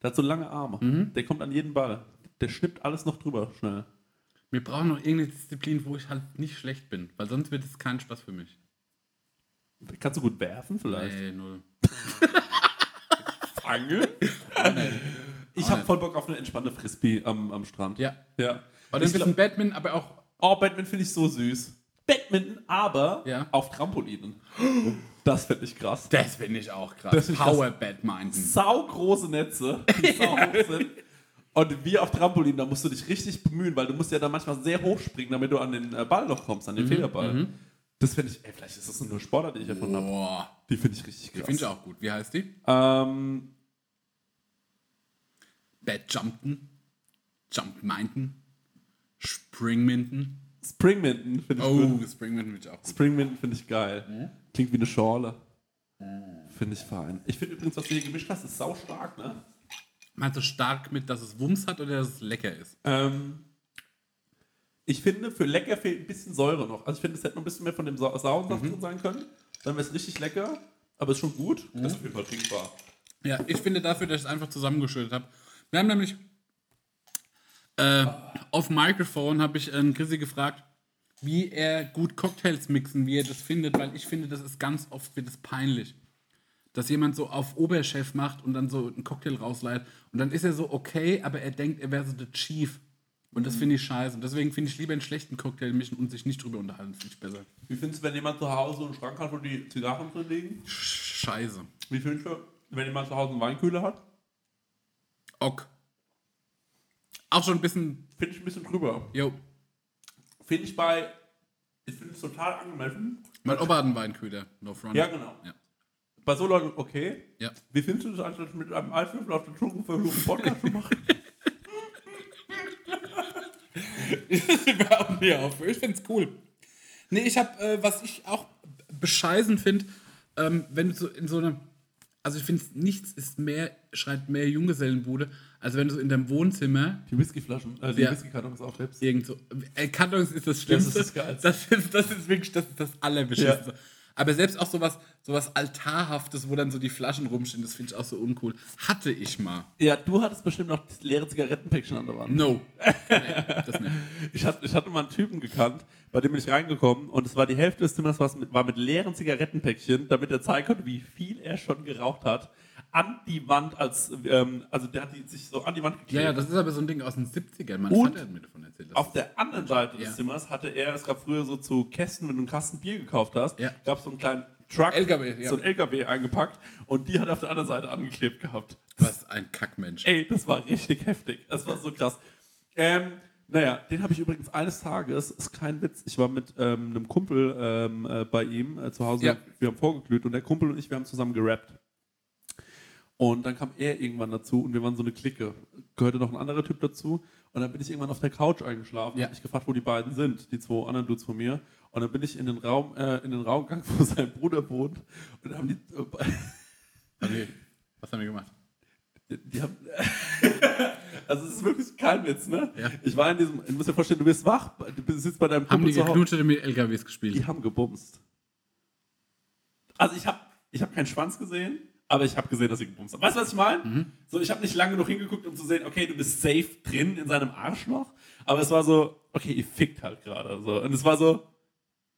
Der hat so lange Arme. Mhm. Der kommt an jeden Ball. Der schnippt alles noch drüber schnell. Wir brauchen noch irgendeine Disziplin, wo ich halt nicht schlecht bin, weil sonst wird es kein Spaß für mich. Kannst du gut werfen vielleicht? Nee, null. [LAUGHS] Fangen? ich habe voll Bock auf eine entspannte Frisbee am, am Strand. Ja. Ja. Oder ein bisschen Badminton, aber auch. oh, Badminton finde ich so süß. Badminton, aber Ja. auf Trampolinen. Das finde ich krass. Das finde ich auch krass. Ich Power Badminton. Saugroße Netze, die [LAUGHS] sau hoch sind. Und wie auf Trampolin, da musst du dich richtig bemühen, weil du musst ja da manchmal sehr hoch springen, damit du an den äh, Ball noch kommst, an den Federball. Das finde ich, ey, vielleicht ist das nur Sportart, die ich erfunden habe. Boah. Die finde ich richtig krass. Finde ich auch gut. Wie heißt die? Ähm, Badjumpen. Jumpminton. Springminton. Springminton finde ich Oh, gut. Springminton finde ich auch gut. Springminton finde ich geil. Klingt wie eine Schorle. Finde ich fein. Ich finde übrigens, was du hier gemischt hast, ist sau stark, ne? Meinst du stark mit, dass es Wumms hat oder dass es lecker ist? Ähm, ich finde, für lecker fehlt ein bisschen Säure noch. Also ich finde, es hätte noch ein bisschen mehr von dem Sa sauren Saft drin sein können. Dann wäre es richtig lecker, aber ist schon gut. Das ist auf jeden Fall trinkbar. Ja, ich finde dafür, dass ich es einfach zusammengeschüttet habe. Wir haben nämlich äh, auf Microphone habe ich einen Chrissy gefragt, wie er gut Cocktails mixen, wie er das findet, weil ich finde, das ist ganz oft wird es peinlich. Dass jemand so auf Oberchef macht und dann so einen Cocktail rausleiht und dann ist er so okay, aber er denkt, er wäre so der Chief. Und das finde ich scheiße. Und deswegen finde ich lieber einen schlechten Cocktail mischen und sich nicht drüber unterhalten, finde ich besser. Wie findest du, wenn jemand zu Hause einen Schrank hat, wo die Zigarren drin liegen? Scheiße. Wie findest du, wenn jemand zu Hause einen Weinkühler hat? Ok. Auch schon ein bisschen, Finde ich ein bisschen drüber. yo, Finde ich bei, ich finde es total angemessen. mein Opa hat einen Weinkühler. No front. Ja, genau. Ja. Bei so Leuten okay. ja. Wie findest du das eigentlich mit einem Eiswürfel auf den Schunken versuchen, Podcast zu machen? [LAUGHS] Hör mir auf. Ich find's cool. Nee, ich hab, äh, was ich auch bescheißen finde, ähm, wenn du so in so eine, also ich finde, nichts ist mehr, schreit mehr Junggesellenbude, als wenn du so in deinem Wohnzimmer Die Whiskyflaschen, äh, die Ja. Whiskykartons aufhebst. irgend so, äh, Kartons ist das Schlimmste. Das ist das. Das ist, das ist wirklich, das ist das Allerbeschissenste. Aber selbst auch sowas, sowas Altarhaftes, wo dann so die Flaschen rumstehen, das finde ich auch so uncool. Hatte ich mal. Ja, du hattest bestimmt noch das leere Zigarettenpäckchen an der Wand. No. [LAUGHS] nee, das nicht. Ich hatte, ich hatte mal einen Typen gekannt, bei dem bin ich reingekommen und es war die Hälfte des Zimmers was mit, war mit leeren Zigarettenpäckchen, damit er zeigen konnte, wie viel er schon geraucht hat, an die Wand als, ähm, also der hat die, sich so an die Wand geklebt. Ja, ja, das ist aber so ein Ding aus den 70ern. Mein Und hat mir davon erzählt. Auf der anderen Seite des Ja. Zimmers hatte er, es gab früher so zu Kästen, wenn du einen Kasten Bier gekauft hast, Ja. gab es so einen kleinen Truck, LKW, ja. so ein LKW eingepackt und die hat er auf der anderen Seite angeklebt gehabt. Was ein Kackmensch. Ey, das war richtig [LAUGHS] heftig. Das war so krass. Ähm, naja, den habe ich übrigens eines Tages, ist kein Witz, ich war mit ähm, einem Kumpel ähm, äh, bei ihm äh, zu Hause, Ja. wir haben vorgeglüht und der Kumpel und ich, wir haben zusammen gerappt. Und dann kam er irgendwann dazu und wir waren so eine Clique. Gehörte noch ein anderer Typ dazu. Und dann bin ich irgendwann auf der Couch eingeschlafen. Ja. Hab mich gefragt, wo die beiden sind, die zwei anderen Dudes von mir. Und dann bin ich in den Raum, äh, in den Raum gegangen, [LAUGHS] wo sein Bruder wohnt. Und dann haben die, [LAUGHS] Okay. Was haben wir gemacht? die haben, [LAUGHS] also es ist wirklich kein Witz, ne? Ja. Ich war in diesem, du musst dir vorstellen, du bist wach, du sitzt bei deinem Haben die geknutscht oder mit LKWs gespielt? Die haben gebumst. Also ich habe ich hab keinen Schwanz gesehen, aber ich habe gesehen, dass sie gebumst haben. Weißt du, was ich meine? Mhm. So, ich habe nicht lange genug hingeguckt, um zu sehen, okay, du bist safe drin in seinem Arschloch. Aber es war so, okay, ihr fickt halt gerade. So. Und es war so,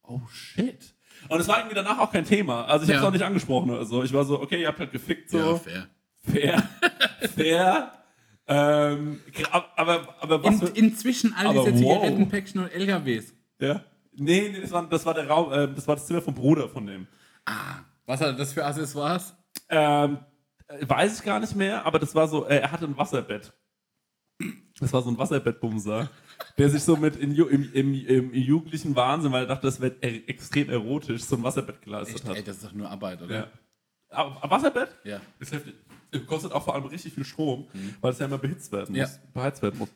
oh shit. Und es war irgendwie danach auch kein Thema. Also ich habe es Ja. auch nicht angesprochen oder so. Ich war so, okay, ihr habt halt gefickt so. Ja, fair. Fair. [LAUGHS] Fair. ähm, aber, aber was In, inzwischen all diese wow. Zigarettenpäckchen und LKWs. ja? Nee, nee, das war, das war der Raum, äh, das war das Zimmer vom Bruder von dem. Ah, was hat das für Accessoires? Ähm, äh, weiß ich gar nicht mehr, aber das war so, äh, er hatte ein Wasserbett. Das war so ein Wasserbettbumser, der sich so mit in, im, im, im jugendlichen Wahnsinn, weil er dachte, das wäre e extrem erotisch, so ein Wasserbett geleistet Echt, hat. ey, das ist doch nur Arbeit, oder? Ja. Aber, Wasserbett? Ja. Ist heftig. Kostet auch vor allem richtig viel Strom, weil es ja immer behitzt werden Ja. muss, beheizt werden muss.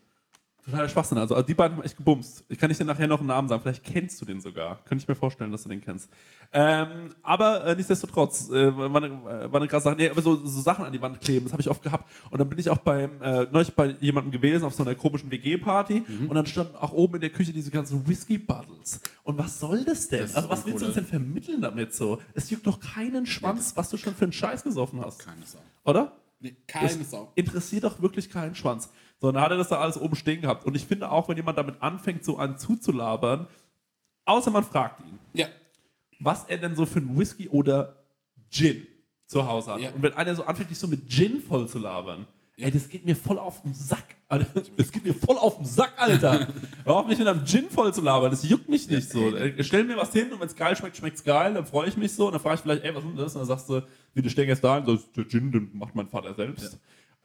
Totaler Schwachsinn. Also, die beiden haben echt gebumst. Ich kann nicht dir nachher noch einen Namen sagen. Vielleicht kennst du den sogar. Könnte ich mir vorstellen, dass du den kennst. Ähm, aber äh, nichtsdestotrotz, äh, war, eine, äh, war eine krasse Sache. Nee, aber so, so Sachen an die Wand kleben, das habe ich oft gehabt. Und dann bin ich auch beim, äh, neulich bei jemandem gewesen auf so einer komischen WG-Party. Mhm. Und dann standen auch oben in der Küche diese ganzen Whisky-Bottles. Und was soll das denn? Das also, was willst du uns denn vermitteln damit so? Es juckt doch keinen Schwanz, was du schon für einen Scheiß gesoffen hast. Keine Sau. Oder? Nee, keine Sau. interessiert doch wirklich keinen Schwanz. So, dann hat er das da alles oben stehen gehabt. Und ich finde auch, wenn jemand damit anfängt, so einen zuzulabern, außer man fragt ihn, Ja. was er denn so für einen Whisky oder Gin zu Hause hat. Ja. Und wenn einer so anfängt, dich so mit Gin voll zu labern, ey, das geht mir voll auf den Sack. Alter. Das geht mir voll auf den Sack, Alter. [LAUGHS] Hör auf, mich mit einem Gin voll zu labern. Das juckt mich nicht so. Äh, Stell mir was hin und wenn es geil schmeckt, schmeckt es geil. Dann freue ich mich so. Und dann frage ich vielleicht, ey, was ist denn das? Und dann sagst du, wie du stehst da, so, der Gin, den macht mein Vater selbst.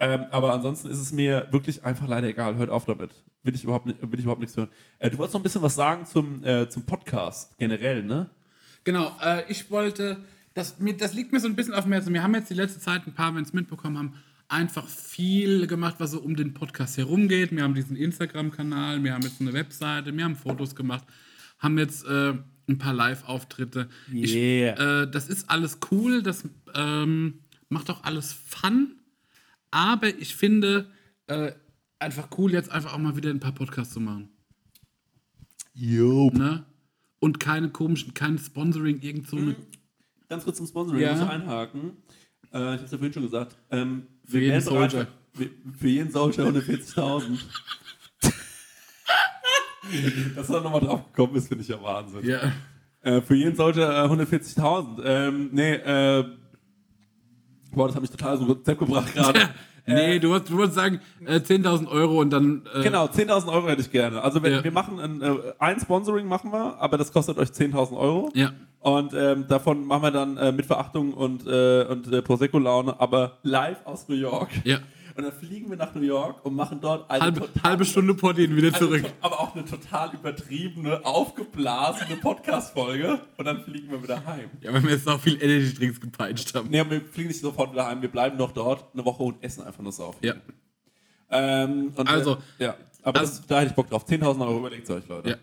Ähm, aber ansonsten ist es mir wirklich einfach leider egal. Hört auf damit. Will ich überhaupt, nicht, will ich überhaupt nichts hören. Äh, du wolltest noch ein bisschen was sagen zum, äh, zum Podcast generell, ne? Genau, äh, ich wollte, das, mir, das liegt mir so ein bisschen auf dem Herzen. Wir haben jetzt die letzte Zeit ein paar, wenn es mitbekommen haben, einfach viel gemacht, was so um den Podcast herumgeht. Wir haben diesen Instagram-Kanal, wir haben jetzt eine Webseite, wir haben Fotos gemacht, haben jetzt äh, ein paar Live-Auftritte. Ich- Yeah. Äh, das ist alles cool, das ähm, macht auch alles Fun, aber ich finde äh, einfach cool, jetzt einfach auch mal wieder ein paar Podcasts zu machen. Jo. Ne? Und keine komischen, kein Sponsoring, irgend so eine Ganz kurz zum Sponsoring, Ja. ich muss einhaken. Äh, ich habe es ja vorhin schon gesagt. Ähm, Für jeden Soldier. Für, für jeden Soldier 140.000. [LAUGHS] Dass er nochmal drauf gekommen ist, finde ich ja Wahnsinn. Ja. Äh, für jeden Soldier äh, 140.000. Ähm, nee, äh, boah, das hat mich total so Konzept gebracht gerade. [LAUGHS] Nee, du wolltest, du wolltest sagen, äh, 10.000 Euro und dann. Äh, Genau, 10.000 Euro hätte ich gerne. Also wenn, Ja. wir machen ein, äh, ein Sponsoring machen wir, aber das kostet euch 10.000 Euro. Ja. Und ähm, davon machen wir dann äh, mit Verachtung und, äh, und äh, Prosecco-Laune, aber live aus New York. Ja. Und dann fliegen wir nach New York und machen dort eine Halbe, halbe Stunde Podien wieder eine zurück. to- aber auch eine total übertriebene, aufgeblasene Podcast-Folge. Und dann fliegen wir wieder heim. Ja, weil wir jetzt auch viel Energy Drinks gepeitscht haben. Nee, wir fliegen nicht sofort wieder heim. Wir bleiben noch dort eine Woche und essen einfach nur so Ja. Ähm, Also- äh, ja. Aber also- das, da hätte ich Bock drauf. 10.000 Euro überlegt euch, Leute. ja.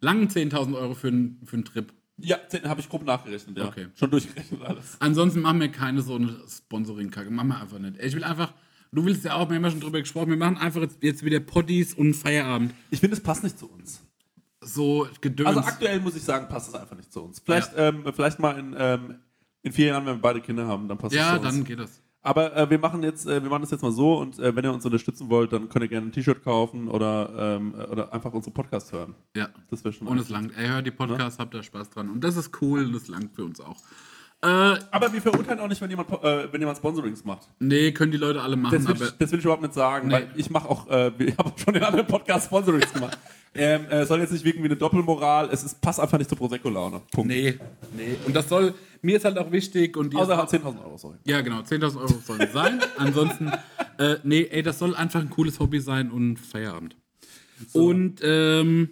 Langen 10.000 Euro für einen für einen Trip. Ja, 10 habe ich grob nachgerechnet, ja. Okay. Schon durchgerechnet alles. Ansonsten machen wir keine so eine Sponsoring-Kacke. Machen wir einfach nicht. Ich will einfach. Du willst ja auch, wir haben ja schon drüber gesprochen, wir machen einfach jetzt, jetzt wieder Poddies und Feierabend. Ich finde, es passt nicht zu uns. So gedöns. Also aktuell muss ich sagen, passt es einfach nicht zu uns. Vielleicht, ähm, vielleicht mal in, ähm, in vier Jahren, wenn wir beide Kinder haben, dann passt es ja, zu uns. dann geht das. Aber äh, wir machen jetzt, äh, wir machen das jetzt mal so und äh, wenn ihr uns unterstützen wollt, dann könnt ihr gerne ein T-Shirt kaufen oder, ähm, äh, oder einfach unsere Podcast hören. Ja. Das wäre schon. Und es langt. Ey, hört die Podcasts, habt da Spaß dran. Und das ist cool und das langt für uns auch. Äh, Aber wir verurteilen auch nicht, wenn jemand, äh, wenn jemand Sponsorings macht. nee, können die Leute alle machen, Das will, ich, das will ich überhaupt nicht sagen, Nee. weil ich mache auch, äh, ich [LAUGHS] habe schon in anderen Podcasts Sponsorings gemacht. [LAUGHS] ähm, äh, soll jetzt nicht wirken wie eine Doppelmoral, es ist, passt einfach nicht zur Prosecco-Laune. Punkt. Nee, nee. Und das soll, mir ist halt auch wichtig und die Außer halt 10.000 Euro, sorry. Ja, genau, 10.000 Euro sollen es sein. [LAUGHS] Ansonsten, äh, nee, ey, das soll einfach ein cooles Hobby sein und Feierabend. Und, ähm,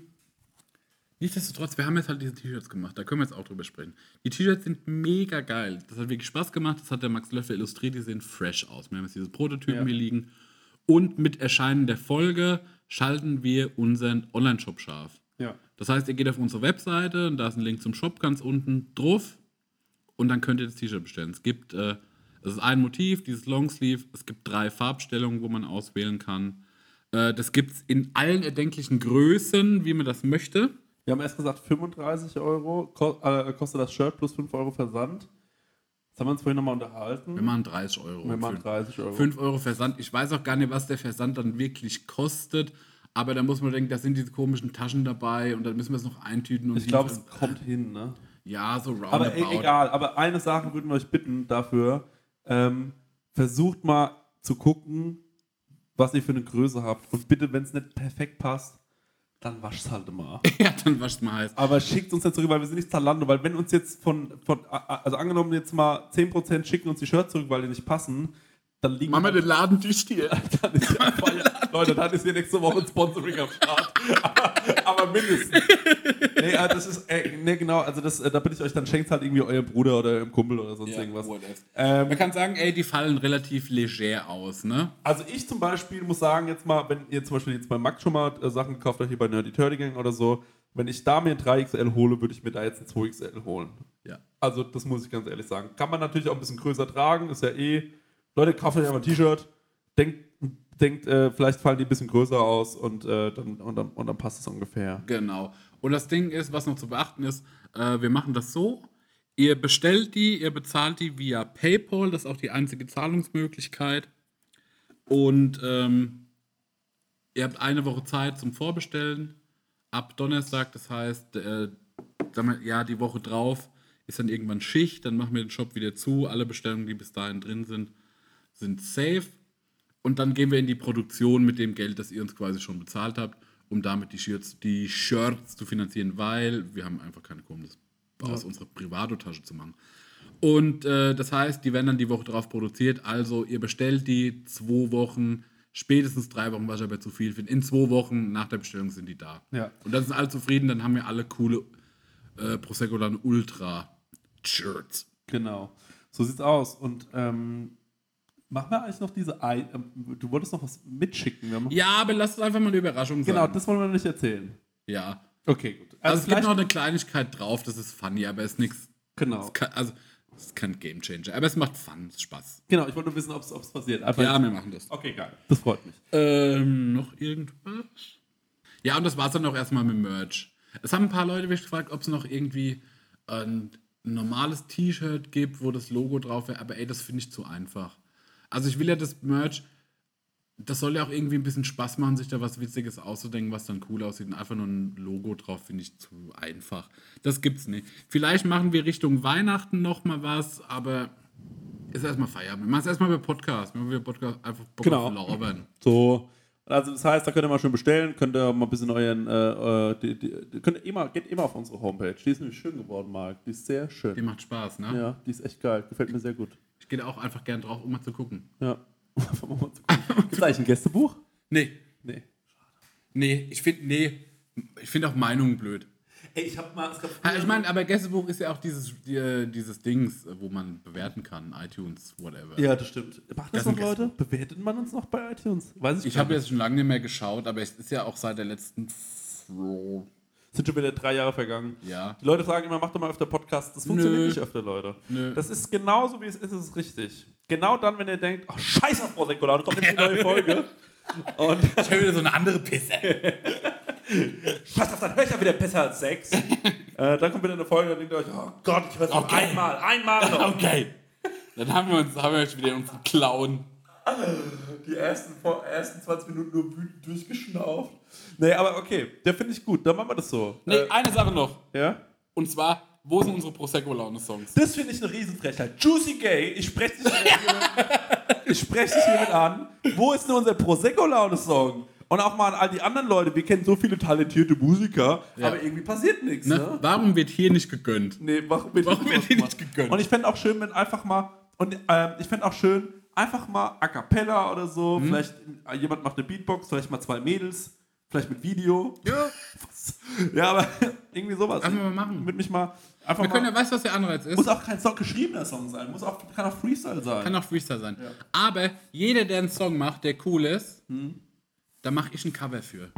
Nichtsdestotrotz, wir haben jetzt halt diese T-Shirts gemacht, da können wir jetzt auch drüber sprechen. Die T-Shirts sind mega geil. Das hat wirklich Spaß gemacht, das hat der Max Löffel illustriert, die sehen fresh aus. Wir haben jetzt diese Prototypen Ja. hier liegen. Und mit Erscheinen der Folge schalten wir unseren Online-Shop scharf. Ja. Das heißt, ihr geht auf unsere Webseite und da ist ein Link zum Shop ganz unten drauf und dann könnt ihr das T-Shirt bestellen. Es gibt, äh, es ist ein Motiv, dieses Longsleeve. Es gibt drei Farbstellungen, wo man auswählen kann. Äh, das gibt es in allen erdenklichen Größen, wie man das möchte. Wir haben erst gesagt 35 Euro ko äh, kostet das Shirt plus 5 Euro Versand. Das haben wir uns vorhin nochmal unterhalten. Wir machen 30 Euro. Wir machen Fün- 30 Euro. 5 Euro Versand. Ich weiß auch gar nicht, was der Versand dann wirklich kostet. Aber da muss man denken, da sind diese komischen Taschen dabei und dann müssen wir es noch eintüten. Und Ich glaube, es kommt hin, ne? Ja, so roundabout. Aber e egal, aber eine Sache würden wir euch bitten dafür. Ähm, versucht mal zu gucken, was ihr für eine Größe habt. Und bitte, wenn es nicht perfekt passt, dann wascht es halt mal. [LAUGHS] Ja, dann wascht mal heiß. Aber schickt uns jetzt zurück, weil wir sind nicht Zalando. Weil wenn uns jetzt von, von also angenommen jetzt mal 10% schicken uns die Shirts zurück, weil die nicht passen, dann liegen wir den Laden dicht hier. [LAUGHS] dann ist ja Feuer. Leute, dann ist hier nächste Woche ein Sponsoring am Start. aber, aber mindestens. Nee, äh, das ist, äh, nee, genau, also das, äh, da bitte ich euch, dann schenkt halt irgendwie eurem Bruder oder eurem Kumpel oder sonst irgendwas. Ähm, Man kann sagen, ey, die fallen relativ leger aus, ne? Also ich zum Beispiel muss sagen, jetzt mal, wenn ihr zum Beispiel jetzt bei Max schon mal äh, Sachen gekauft habt, hier bei Nerdy Turdy Gang oder so, wenn ich da mir ein 3XL hole, würde ich mir da jetzt ein 2XL holen. Ja. Also das muss ich ganz ehrlich sagen. Kann man natürlich auch ein bisschen größer tragen, ist ja eh. Leute, kauft euch einfach ein T-Shirt, denkt, denkt äh, vielleicht fallen die ein bisschen größer aus und, äh, dann, und, dann, und dann passt es ungefähr. Genau. Und das Ding ist, was noch zu beachten ist, äh, wir machen das so, ihr bestellt die, ihr bezahlt die via PayPal, das ist auch die einzige Zahlungsmöglichkeit. Und ähm, ihr habt eine Woche Zeit zum Vorbestellen. Ab Donnerstag, das heißt, äh, ja, die Woche drauf ist dann irgendwann Schicht, dann machen wir den Shop wieder zu. Alle Bestellungen, die bis dahin drin sind, sind safe. Und dann gehen wir in die Produktion mit dem Geld, das ihr uns quasi schon bezahlt habt, um damit die Shirts, die Shirts zu finanzieren, weil wir haben einfach keine Kohle, das aus unserer Privato-Tasche zu machen. Und äh, das heißt, die werden dann die Woche drauf produziert. Also ihr bestellt die zwei Wochen, spätestens drei Wochen, was ich aber zu viel finde. In zwei Wochen nach der Bestellung sind die da. Ja. Und dann sind alle zufrieden, dann haben wir alle coole äh, Prosecco dann Ultra Shirts. Genau. So sieht's aus. Und ähm, machen wir eigentlich noch diese Ei. Ähm, du wolltest noch was mitschicken. Ja, aber lasst es einfach mal eine Überraschung sein. Genau, das wollen wir noch nicht erzählen. Ja. Okay, gut. Also, es gibt noch eine Kleinigkeit drauf, das ist funny, aber es ist nichts. Genau. es kann- Also, es ist kein Game Changer, aber es macht Fun, es Spaß. Genau, ich wollte nur wissen, ob es passiert. Einfach Ja, wir machen das. Okay, geil. Das freut mich. Ähm, noch irgendwas? Ja, und das war's dann auch erstmal mit Merch. Es haben ein paar Leute mich gefragt, ob es noch irgendwie ein normales T-Shirt gibt, wo das Logo drauf wäre, aber ey, das finde ich zu einfach. Also ich will ja das Merch, das soll ja auch irgendwie ein bisschen Spaß machen, sich da was Witziges auszudenken, was dann cool aussieht. Und einfach nur ein Logo drauf finde ich zu einfach. Das gibt's nicht. Vielleicht machen wir Richtung Weihnachten noch mal was, aber ist erstmal Feierabend. Wir machen es erstmal bei Podcast. Wir machen Podcast einfach Bock Genau. auf Lauern. So. Also das heißt, da könnt ihr mal schön bestellen, könnt ihr mal ein bisschen euren, äh, äh, die, die, könnt ihr immer, geht immer auf unsere Homepage. Die ist nämlich schön geworden, Marc. Die ist sehr schön. Die macht Spaß, ne? ja, die ist echt geil. Gefällt mir sehr gut. Da auch einfach gern drauf, um mal zu gucken. Ja. Einfach [LAUGHS] mal zu gucken. Gibt es eigentlich ein Gästebuch? Nee, Nee. nee, ich finde, nee, ich finde auch Meinungen blöd. Ey, ich hab mal, Ja, ich meine, aber Gästebuch ist ja auch dieses, die, dieses Dings, wo man bewerten kann, iTunes, whatever. Ja, das stimmt. Macht das, Das noch Leute? Bewertet man uns noch bei iTunes? Weiß ich, Ich habe jetzt schon lange nicht mehr geschaut, aber es ist ja auch seit der letzten Sind schon wieder drei Jahre vergangen. Ja. Die Leute fragen immer, mach doch mal öfter Podcasts. Das funktioniert Nö. nicht öfter, Leute. Nö. Das ist genauso, wie es ist, ist es richtig. Genau dann, wenn ihr denkt, ach, scheiß auf Prosecco, da kommt jetzt eine neue [LAUGHS] Folge. Und Ich habe wieder so eine andere Pisse. [LAUGHS] scheiß auf, dann höre ich ja wieder besser als Sex. äh, dann kommt wieder eine Folge und denkt ihr euch, oh Gott, ich höre es noch Okay. einmal, einmal noch. [LAUGHS] Okay. Dann haben wir uns, haben wir uns wieder unseren Clown. [LAUGHS] Die ersten, vor- ersten 20 Minuten nur wütend durchgeschnauft. Nee, aber okay, der finde ich gut, dann machen wir das so. Nee, Äh, eine Sache noch. ja? Und zwar, wo sind unsere Prosecco-Laune-Songs? Das finde ich eine Riesenfrechheit. Juicy Gay, ich spreche dich, hiermit- [LAUGHS] ich sprech dich hiermit an. Wo ist denn unser Prosecco-Laune-Song? Und auch mal an all die anderen Leute. Wir kennen so viele talentierte Musiker, Ja. aber irgendwie passiert nichts. Ne? Ne? Warum wird hier nicht gegönnt? Nee, warum wird, Warum wird die nicht gegönnt? Und ich fände auch schön, wenn einfach mal, und ähm, ich fände auch schön, einfach mal A Cappella oder so, Mhm. vielleicht äh, jemand macht eine Beatbox, vielleicht mal zwei Mädels, Vielleicht mit Video. Ja, [LAUGHS] Ja, aber [LAUGHS] irgendwie sowas. Lass mal machen. Mit mich mal einfach wir können ja, mal. weißt du, was der Anreiz ist? Muss auch kein Song geschriebener Song sein. Muss auch, kann auch Freestyle sein. Kann auch Freestyle sein. Aber jeder, der einen Song macht, der cool ist, da mache ich ein Cover für.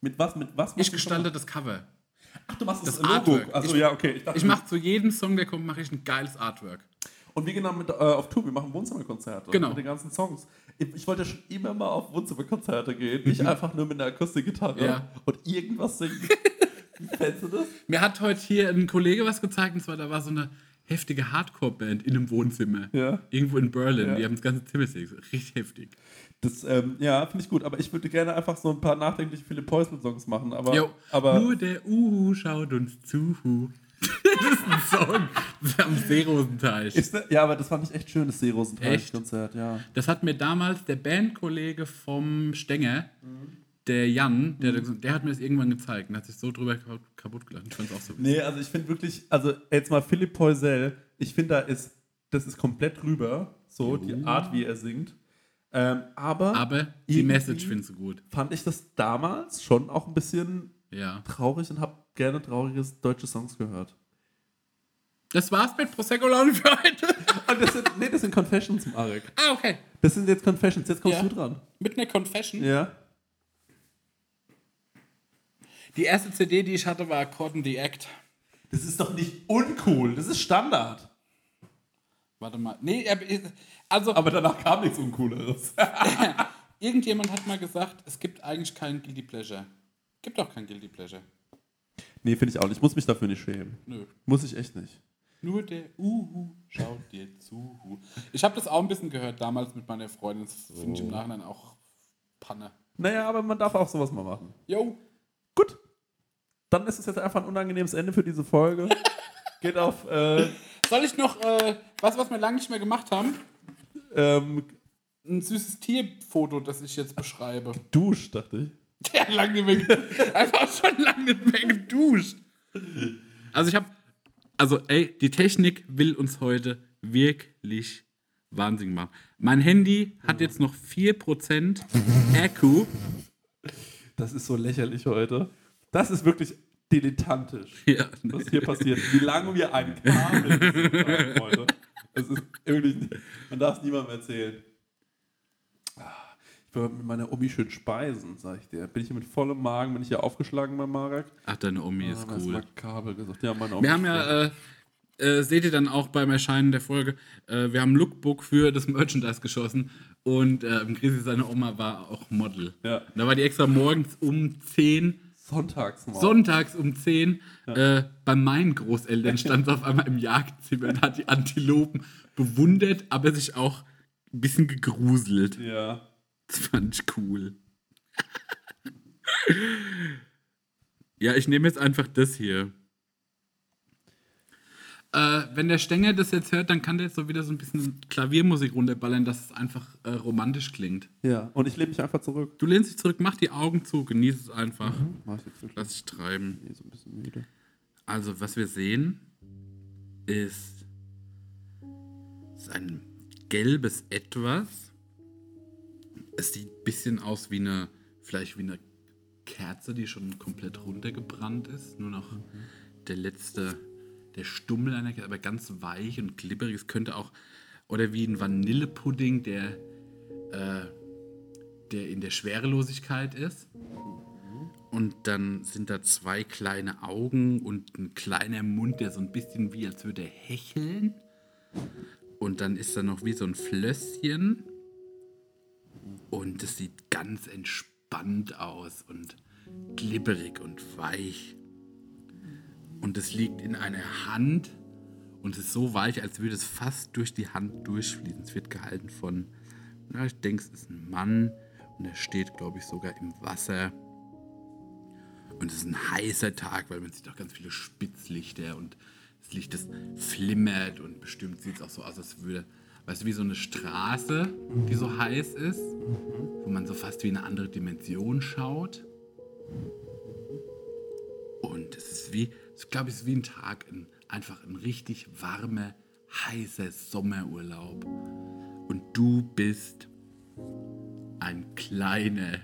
mit was? Mit was? Ich gestalte das Cover. Ach, du machst das, das Logo. Artwork. Also Ich- ja, okay. Ich dachte, Ich mache zu jedem Song, der kommt, mache ich ein geiles Artwork. Und wir gehen dann mit, äh, auf Tour, wir machen Wohnzimmerkonzerte Genau. mit den ganzen Songs. Ich, ich wollte schon immer mal auf Wohnzimmerkonzerte gehen, nicht einfach nur mit einer Akustikgitarre Ja. und irgendwas singen. [LAUGHS] Fändest du das? Mir hat heute hier ein Kollege was gezeigt, und zwar da war so eine heftige Hardcore-Band in einem Wohnzimmer. Ja. Irgendwo in Berlin. Ja. Die haben das ganze Zimmer. Richtig heftig. Das, ähm, ja, finde ich gut, aber ich würde gerne einfach so ein paar nachdenkliche Philipp Poisman-Songs machen, aber, aber nur der Uhu schaut uns zu. Das ist ein Song. Am Seerosenteich. ist, ja, aber das fand ich echt schön, das Echt? Seerosenteil-Konzert, ja. Das hat mir damals der Bandkollege vom Stenger, der Jan, der, hat gesagt- der hat mir das irgendwann gezeigt und hat sich so drüber kaputt- gelacht. Ich fand es auch so. Nee, also ich finde wirklich, also jetzt mal Philipp Poisel, ich finde, da ist, das ist komplett rüber, so, die Art, wie er singt. Ähm, aber, Aber die Message findest du gut. fand ich das damals schon auch ein bisschen Ja. traurig und habe gerne traurige deutsche Songs gehört. Das war's mit Prosecco Laune für heute. Und [LAUGHS] das sind, nee, das sind Confessions, Marek. ah, okay. Das sind jetzt Confessions, jetzt kommst Ja. du dran. Mit einer Confession. Ja. Die erste CD, die ich hatte, war Cotton the Act. Das ist doch nicht uncool, das ist Standard. Warte mal. Nee, aber- also Aber danach kam nichts Uncooleres. [LAUGHS] irgendjemand hat mal gesagt, es gibt eigentlich keinen Guilty Pleasure. Gibt auch kein Guilty Pleasure. nee, finde ich auch nicht. Ich muss mich dafür nicht schämen. Nö. Muss ich echt nicht. Nur der Uhu schaut dir zu. Ich habe das auch ein bisschen gehört damals mit meiner Freundin. Das finde ich im Nachhinein auch Panne. Naja, aber man darf auch sowas mal machen. Jo. Gut. Dann ist es jetzt einfach ein unangenehmes Ende für diese Folge. [LAUGHS] Geht auf äh, Soll ich noch, äh, was, was wir lange nicht mehr gemacht haben? ähm, Ein süßes Tierfoto, das ich jetzt beschreibe. Dusch, dachte ich. Der hat lange nicht mehr. Einfach schon lange nicht mehr geduscht. Also ich habe, also ey, die Technik will uns heute wirklich Wahnsinn machen. Mein Handy hat jetzt noch 4% Akku. Das ist so lächerlich heute. Das ist wirklich dilettantisch, Ja, was hier passiert. Wie lange wir ein Kabel heute. Es ist wirklich, nicht- man darf es niemandem erzählen. Mit meiner Omi schön speisen, sag ich dir. Bin ich hier mit vollem Magen, bin ich hier aufgeschlagen bei Marek. Ach, deine Omi ist Ah, das cool. war Kabel gesagt. Ja, meine Omi. Wir haben ja, äh, äh, seht ihr dann auch beim Erscheinen der Folge, äh, wir haben ein Lookbook für das Merchandise geschossen und äh, Chrissy, seine Oma, war auch Model. Ja. Da war die extra morgens um 10 Sonntags mal. Sonntags um 10 äh, bei meinen Großeltern [LAUGHS] stand sie auf einmal im Jagdzimmer und hat die Antilopen bewundert, aber sich auch ein bisschen gegruselt. Ja. Das fand ich cool. ja, ich nehme jetzt einfach das hier. Äh, wenn der Stenger das jetzt hört, dann kann der jetzt so wieder so ein bisschen Klaviermusik runterballern, dass es einfach äh, romantisch klingt. Ja. Und ich lehne mich einfach zurück. Du lehnst dich zurück, mach die Augen zu, genieß es einfach. Mach ich Lass dich treiben. eh so ein bisschen müde. Also, was wir sehen, ist, ist ein gelbes Etwas. Es sieht ein bisschen aus wie eine, vielleicht wie eine Kerze, die schon komplett runtergebrannt ist. Nur noch der letzte, der Stummel einer Kerze, aber ganz weich und glibberig. Es könnte auch, oder wie ein Vanillepudding, der, äh, der in der Schwerelosigkeit ist. Und dann sind da zwei kleine Augen und ein kleiner Mund, der so ein bisschen wie als würde er hecheln. Und dann ist da noch wie so ein Flösschen. Und es sieht ganz entspannt aus und glibberig und weich. Und es liegt in einer Hand und es ist so weich, als würde es fast durch die Hand durchfließen. Es wird gehalten von, na, ich denke, es ist ein Mann und er steht, glaube ich, sogar im Wasser. Und es ist ein heißer Tag, weil man sieht auch ganz viele Spitzlichter und das Licht, das flimmert und bestimmt sieht es auch so aus, als würde, weißt du, wie so eine Straße, die so heiß ist, wo man so fast wie in eine andere Dimension schaut. Und es ist wie, ich glaube, es ist wie ein Tag, ein, einfach ein richtig warmer, heißer Sommerurlaub. Und du bist ein kleiner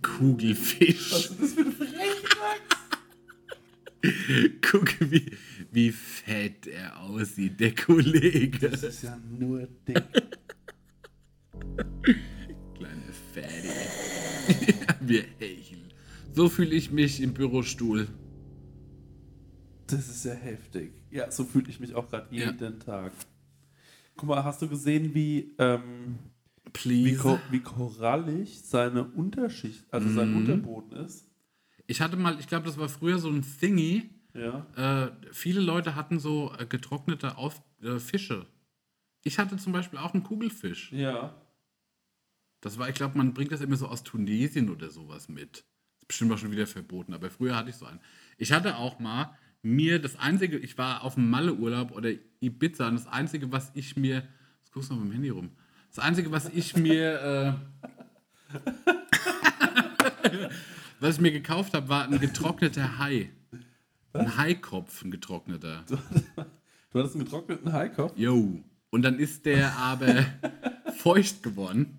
Kugelfisch. Was ist das für ein Frechdachs? [LAUGHS] Guck, wie, wie fett er aussieht, der Kollege. Das ist ja nur dick. [LAUGHS] Kleine Fatty. [LAUGHS] Wir hecheln. So fühle ich mich im Bürostuhl. Das ist ja heftig. Ja, so fühle ich mich auch gerade Ja. jeden Tag. Guck mal, hast du gesehen, wie, ähm, wie, wie korallig seine Unterschicht, also sein Mhm. Unterboden ist? Ich hatte mal, ich glaube, das war früher so ein Thingy. Ja. Äh, viele Leute hatten so äh, getrocknete Auf äh, Fische. Ich hatte zum Beispiel auch einen Kugelfisch. Ja. Das war, ich glaube, man bringt das immer so aus Tunesien oder sowas mit. Ist bestimmt auch schon wieder verboten, aber früher hatte ich so einen. Ich hatte auch mal mir das einzige, ich war auf dem Malle-Urlaub oder Ibiza und das einzige, was ich mir, jetzt guckst du noch mit dem Handy rum, das einzige, was ich mir, äh, [LAUGHS] was ich mir gekauft habe, war ein getrockneter Hai. Ein Haikopf, ein getrockneter. Du hattest einen getrockneten Haikopf? Yo. Und dann ist der aber [LAUGHS] feucht geworden.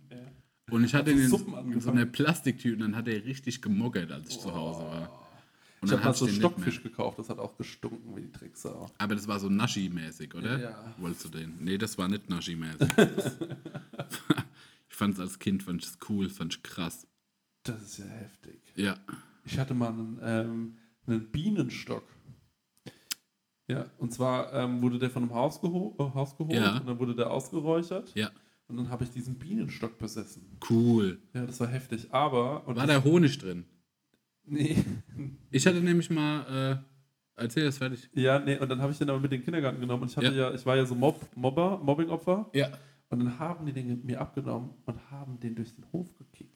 Und ich hatte Hat ihn in, so einer Plastiktüte und dann hat er richtig gemockert, als ich zu Hause war. Und Ich dann habe mal so Stockfisch gekauft, das hat auch gestunken wie die Drecksau. Aber das war so Naschi-mäßig, oder? Ja. Wolltest du den? Nee, das war nicht Naschi-mäßig. [LAUGHS] [LAUGHS] ich fand es als Kind, fand ich es cool, fand ich krass. Das ist ja heftig. Ja. Ich hatte mal einen, ähm, einen Bienenstock. Ja, und zwar ähm, wurde der von einem Haus, geho äh, Haus geholt Ja. und dann wurde der ausgeräuchert Ja. und dann habe ich diesen Bienenstock besessen. Cool. Ja, das war heftig. Aber, War da Honig drin? nee, Ich hatte nämlich mal, äh, erzähl das fertig. ja, nee, und dann habe ich den aber mit in den Kindergarten genommen und ich hatte ja, ich war ja so Mob, Mobber, Mobbing-Opfer Ja. und dann haben die den mir abgenommen und haben den durch den Hof gekickt.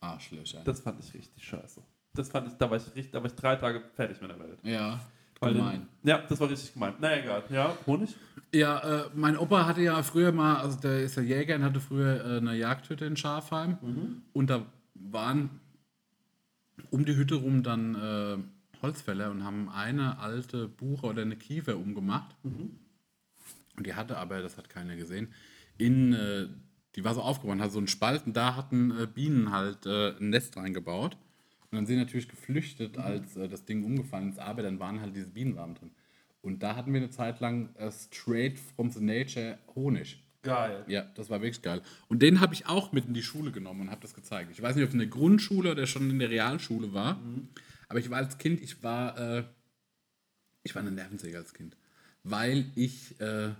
Arschlöcher. Das fand ich richtig scheiße. Das fand ich, da war ich richtig, da war ich drei Tage fertig mit der Welt. ja. Weil den- Gemein. Ja, das war richtig gemein. Na egal. Ja, Honig? Ja, äh, mein Opa hatte ja früher mal, also der ist ja Jäger und hatte früher äh, eine Jagdhütte in Schafheim. Und da waren um die Hütte rum dann äh, Holzfäller und haben eine alte Buche oder eine Kiefer umgemacht. Und die hatte aber, das hat keiner gesehen, in, äh, die war so aufgebaut, hat so einen Spalten, da hatten äh, Bienen halt äh, ein Nest reingebaut. Und dann sind die natürlich geflüchtet, als äh, das Ding umgefallen ist, aber dann waren halt diese Bienenwaben drin. Und da hatten wir eine Zeit lang äh, straight from the nature Honig. Geil. Ja, das war wirklich geil. Und den habe ich auch mit in die Schule genommen und habe das gezeigt. Ich weiß nicht, ob es in der Grundschule oder schon in der Realschule war, aber ich war als Kind, ich war, äh, ich war eine Nervensäge als Kind, weil ich äh,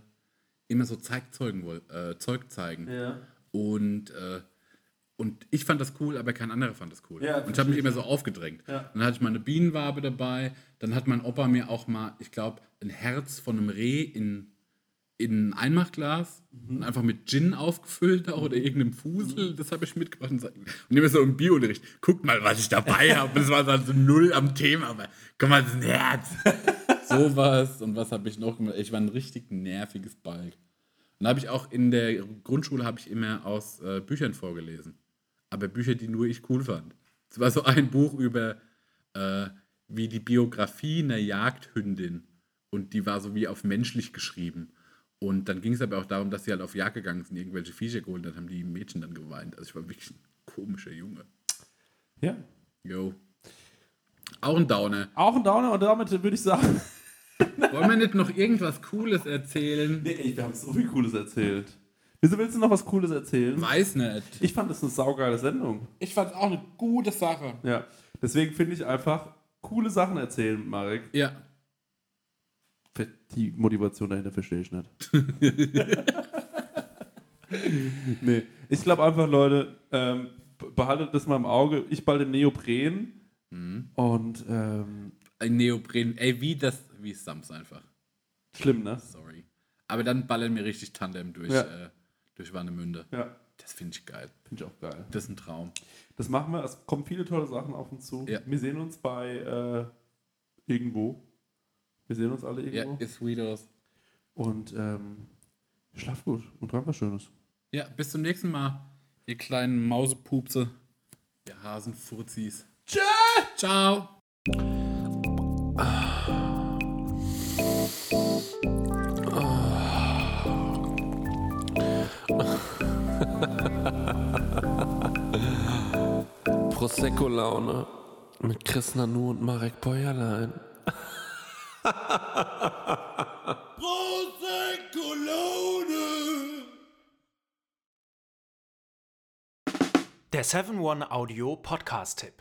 immer so Zeug zeugen äh, Zeug zeigen. Ja. Und, äh, und ich fand das cool, aber kein anderer fand das cool. Ja, und ich habe mich immer so aufgedrängt. Ja. Dann hatte ich mal eine Bienenwabe dabei. Dann hat mein Opa mir auch mal, ich glaube, ein Herz von einem Reh in, in ein Einmachglas Mhm. und einfach mit Gin aufgefüllt auch, oder irgendeinem Fusel. Das habe ich mitgebracht. Und, immer so im Biounterricht. Guck mal, was ich dabei habe. Das war dann so null am Thema. Aber guck mal, das ist ein Herz. [LAUGHS] Sowas. Und was habe ich noch gemacht? Ich war ein richtig nerviges Balk. Und da habe ich auch in der Grundschule habe ich immer aus äh, Büchern vorgelesen. Aber Bücher, die nur ich cool fand. Es war so ein Buch über äh, wie die Biografie einer Jagdhündin. Und die war so wie auf menschlich geschrieben. Und dann ging es aber auch darum, dass sie halt auf Jagd gegangen sind, irgendwelche Viecher geholt, dann haben die Mädchen dann geweint. Also ich war wirklich ein komischer Junge. Ja. Yo. Auch ein Downer. Auch ein Downer und damit würde ich sagen. Wollen wir nicht noch irgendwas Cooles erzählen? Nee, ey, wir haben so viel Cooles erzählt. Wieso willst du noch was Cooles erzählen? Weiß nicht. Ich fand das eine saugeile Sendung. Ich fand es auch eine gute Sache. Ja. Deswegen finde ich einfach coole Sachen erzählen, Marek. Ja. Die Motivation dahinter verstehe ich nicht. [LAUGHS] nee, ich glaube einfach, Leute, ähm, be- behaltet das mal im Auge. Ich bald im Neopren. Und ähm, Ein Neopren. Ey, wie das. Wie Sams einfach. schlimm, ne? Sorry. Aber dann ballern mir richtig Tandem durch, Ja. äh, durch Warnemünde. Ja, Das finde ich geil. finde ich auch geil. Das ist ein Traum. Das machen wir. Es kommen viele tolle Sachen auf uns zu. Ja. Wir sehen uns bei äh, irgendwo. Wir sehen uns alle Ja, irgendwo. ist Sweetos. Und ähm, schlaf gut und träum was Schönes. Ja, bis zum nächsten Mal, ihr kleinen Mausepupse. Ihr Hasenfurzis. Tschö! Ciao! Prosecco-Laune mit Chris Nanu und Marek Bäuerlein. Prosecco-Laune! Der 7-One-Audio-Podcast-Tipp.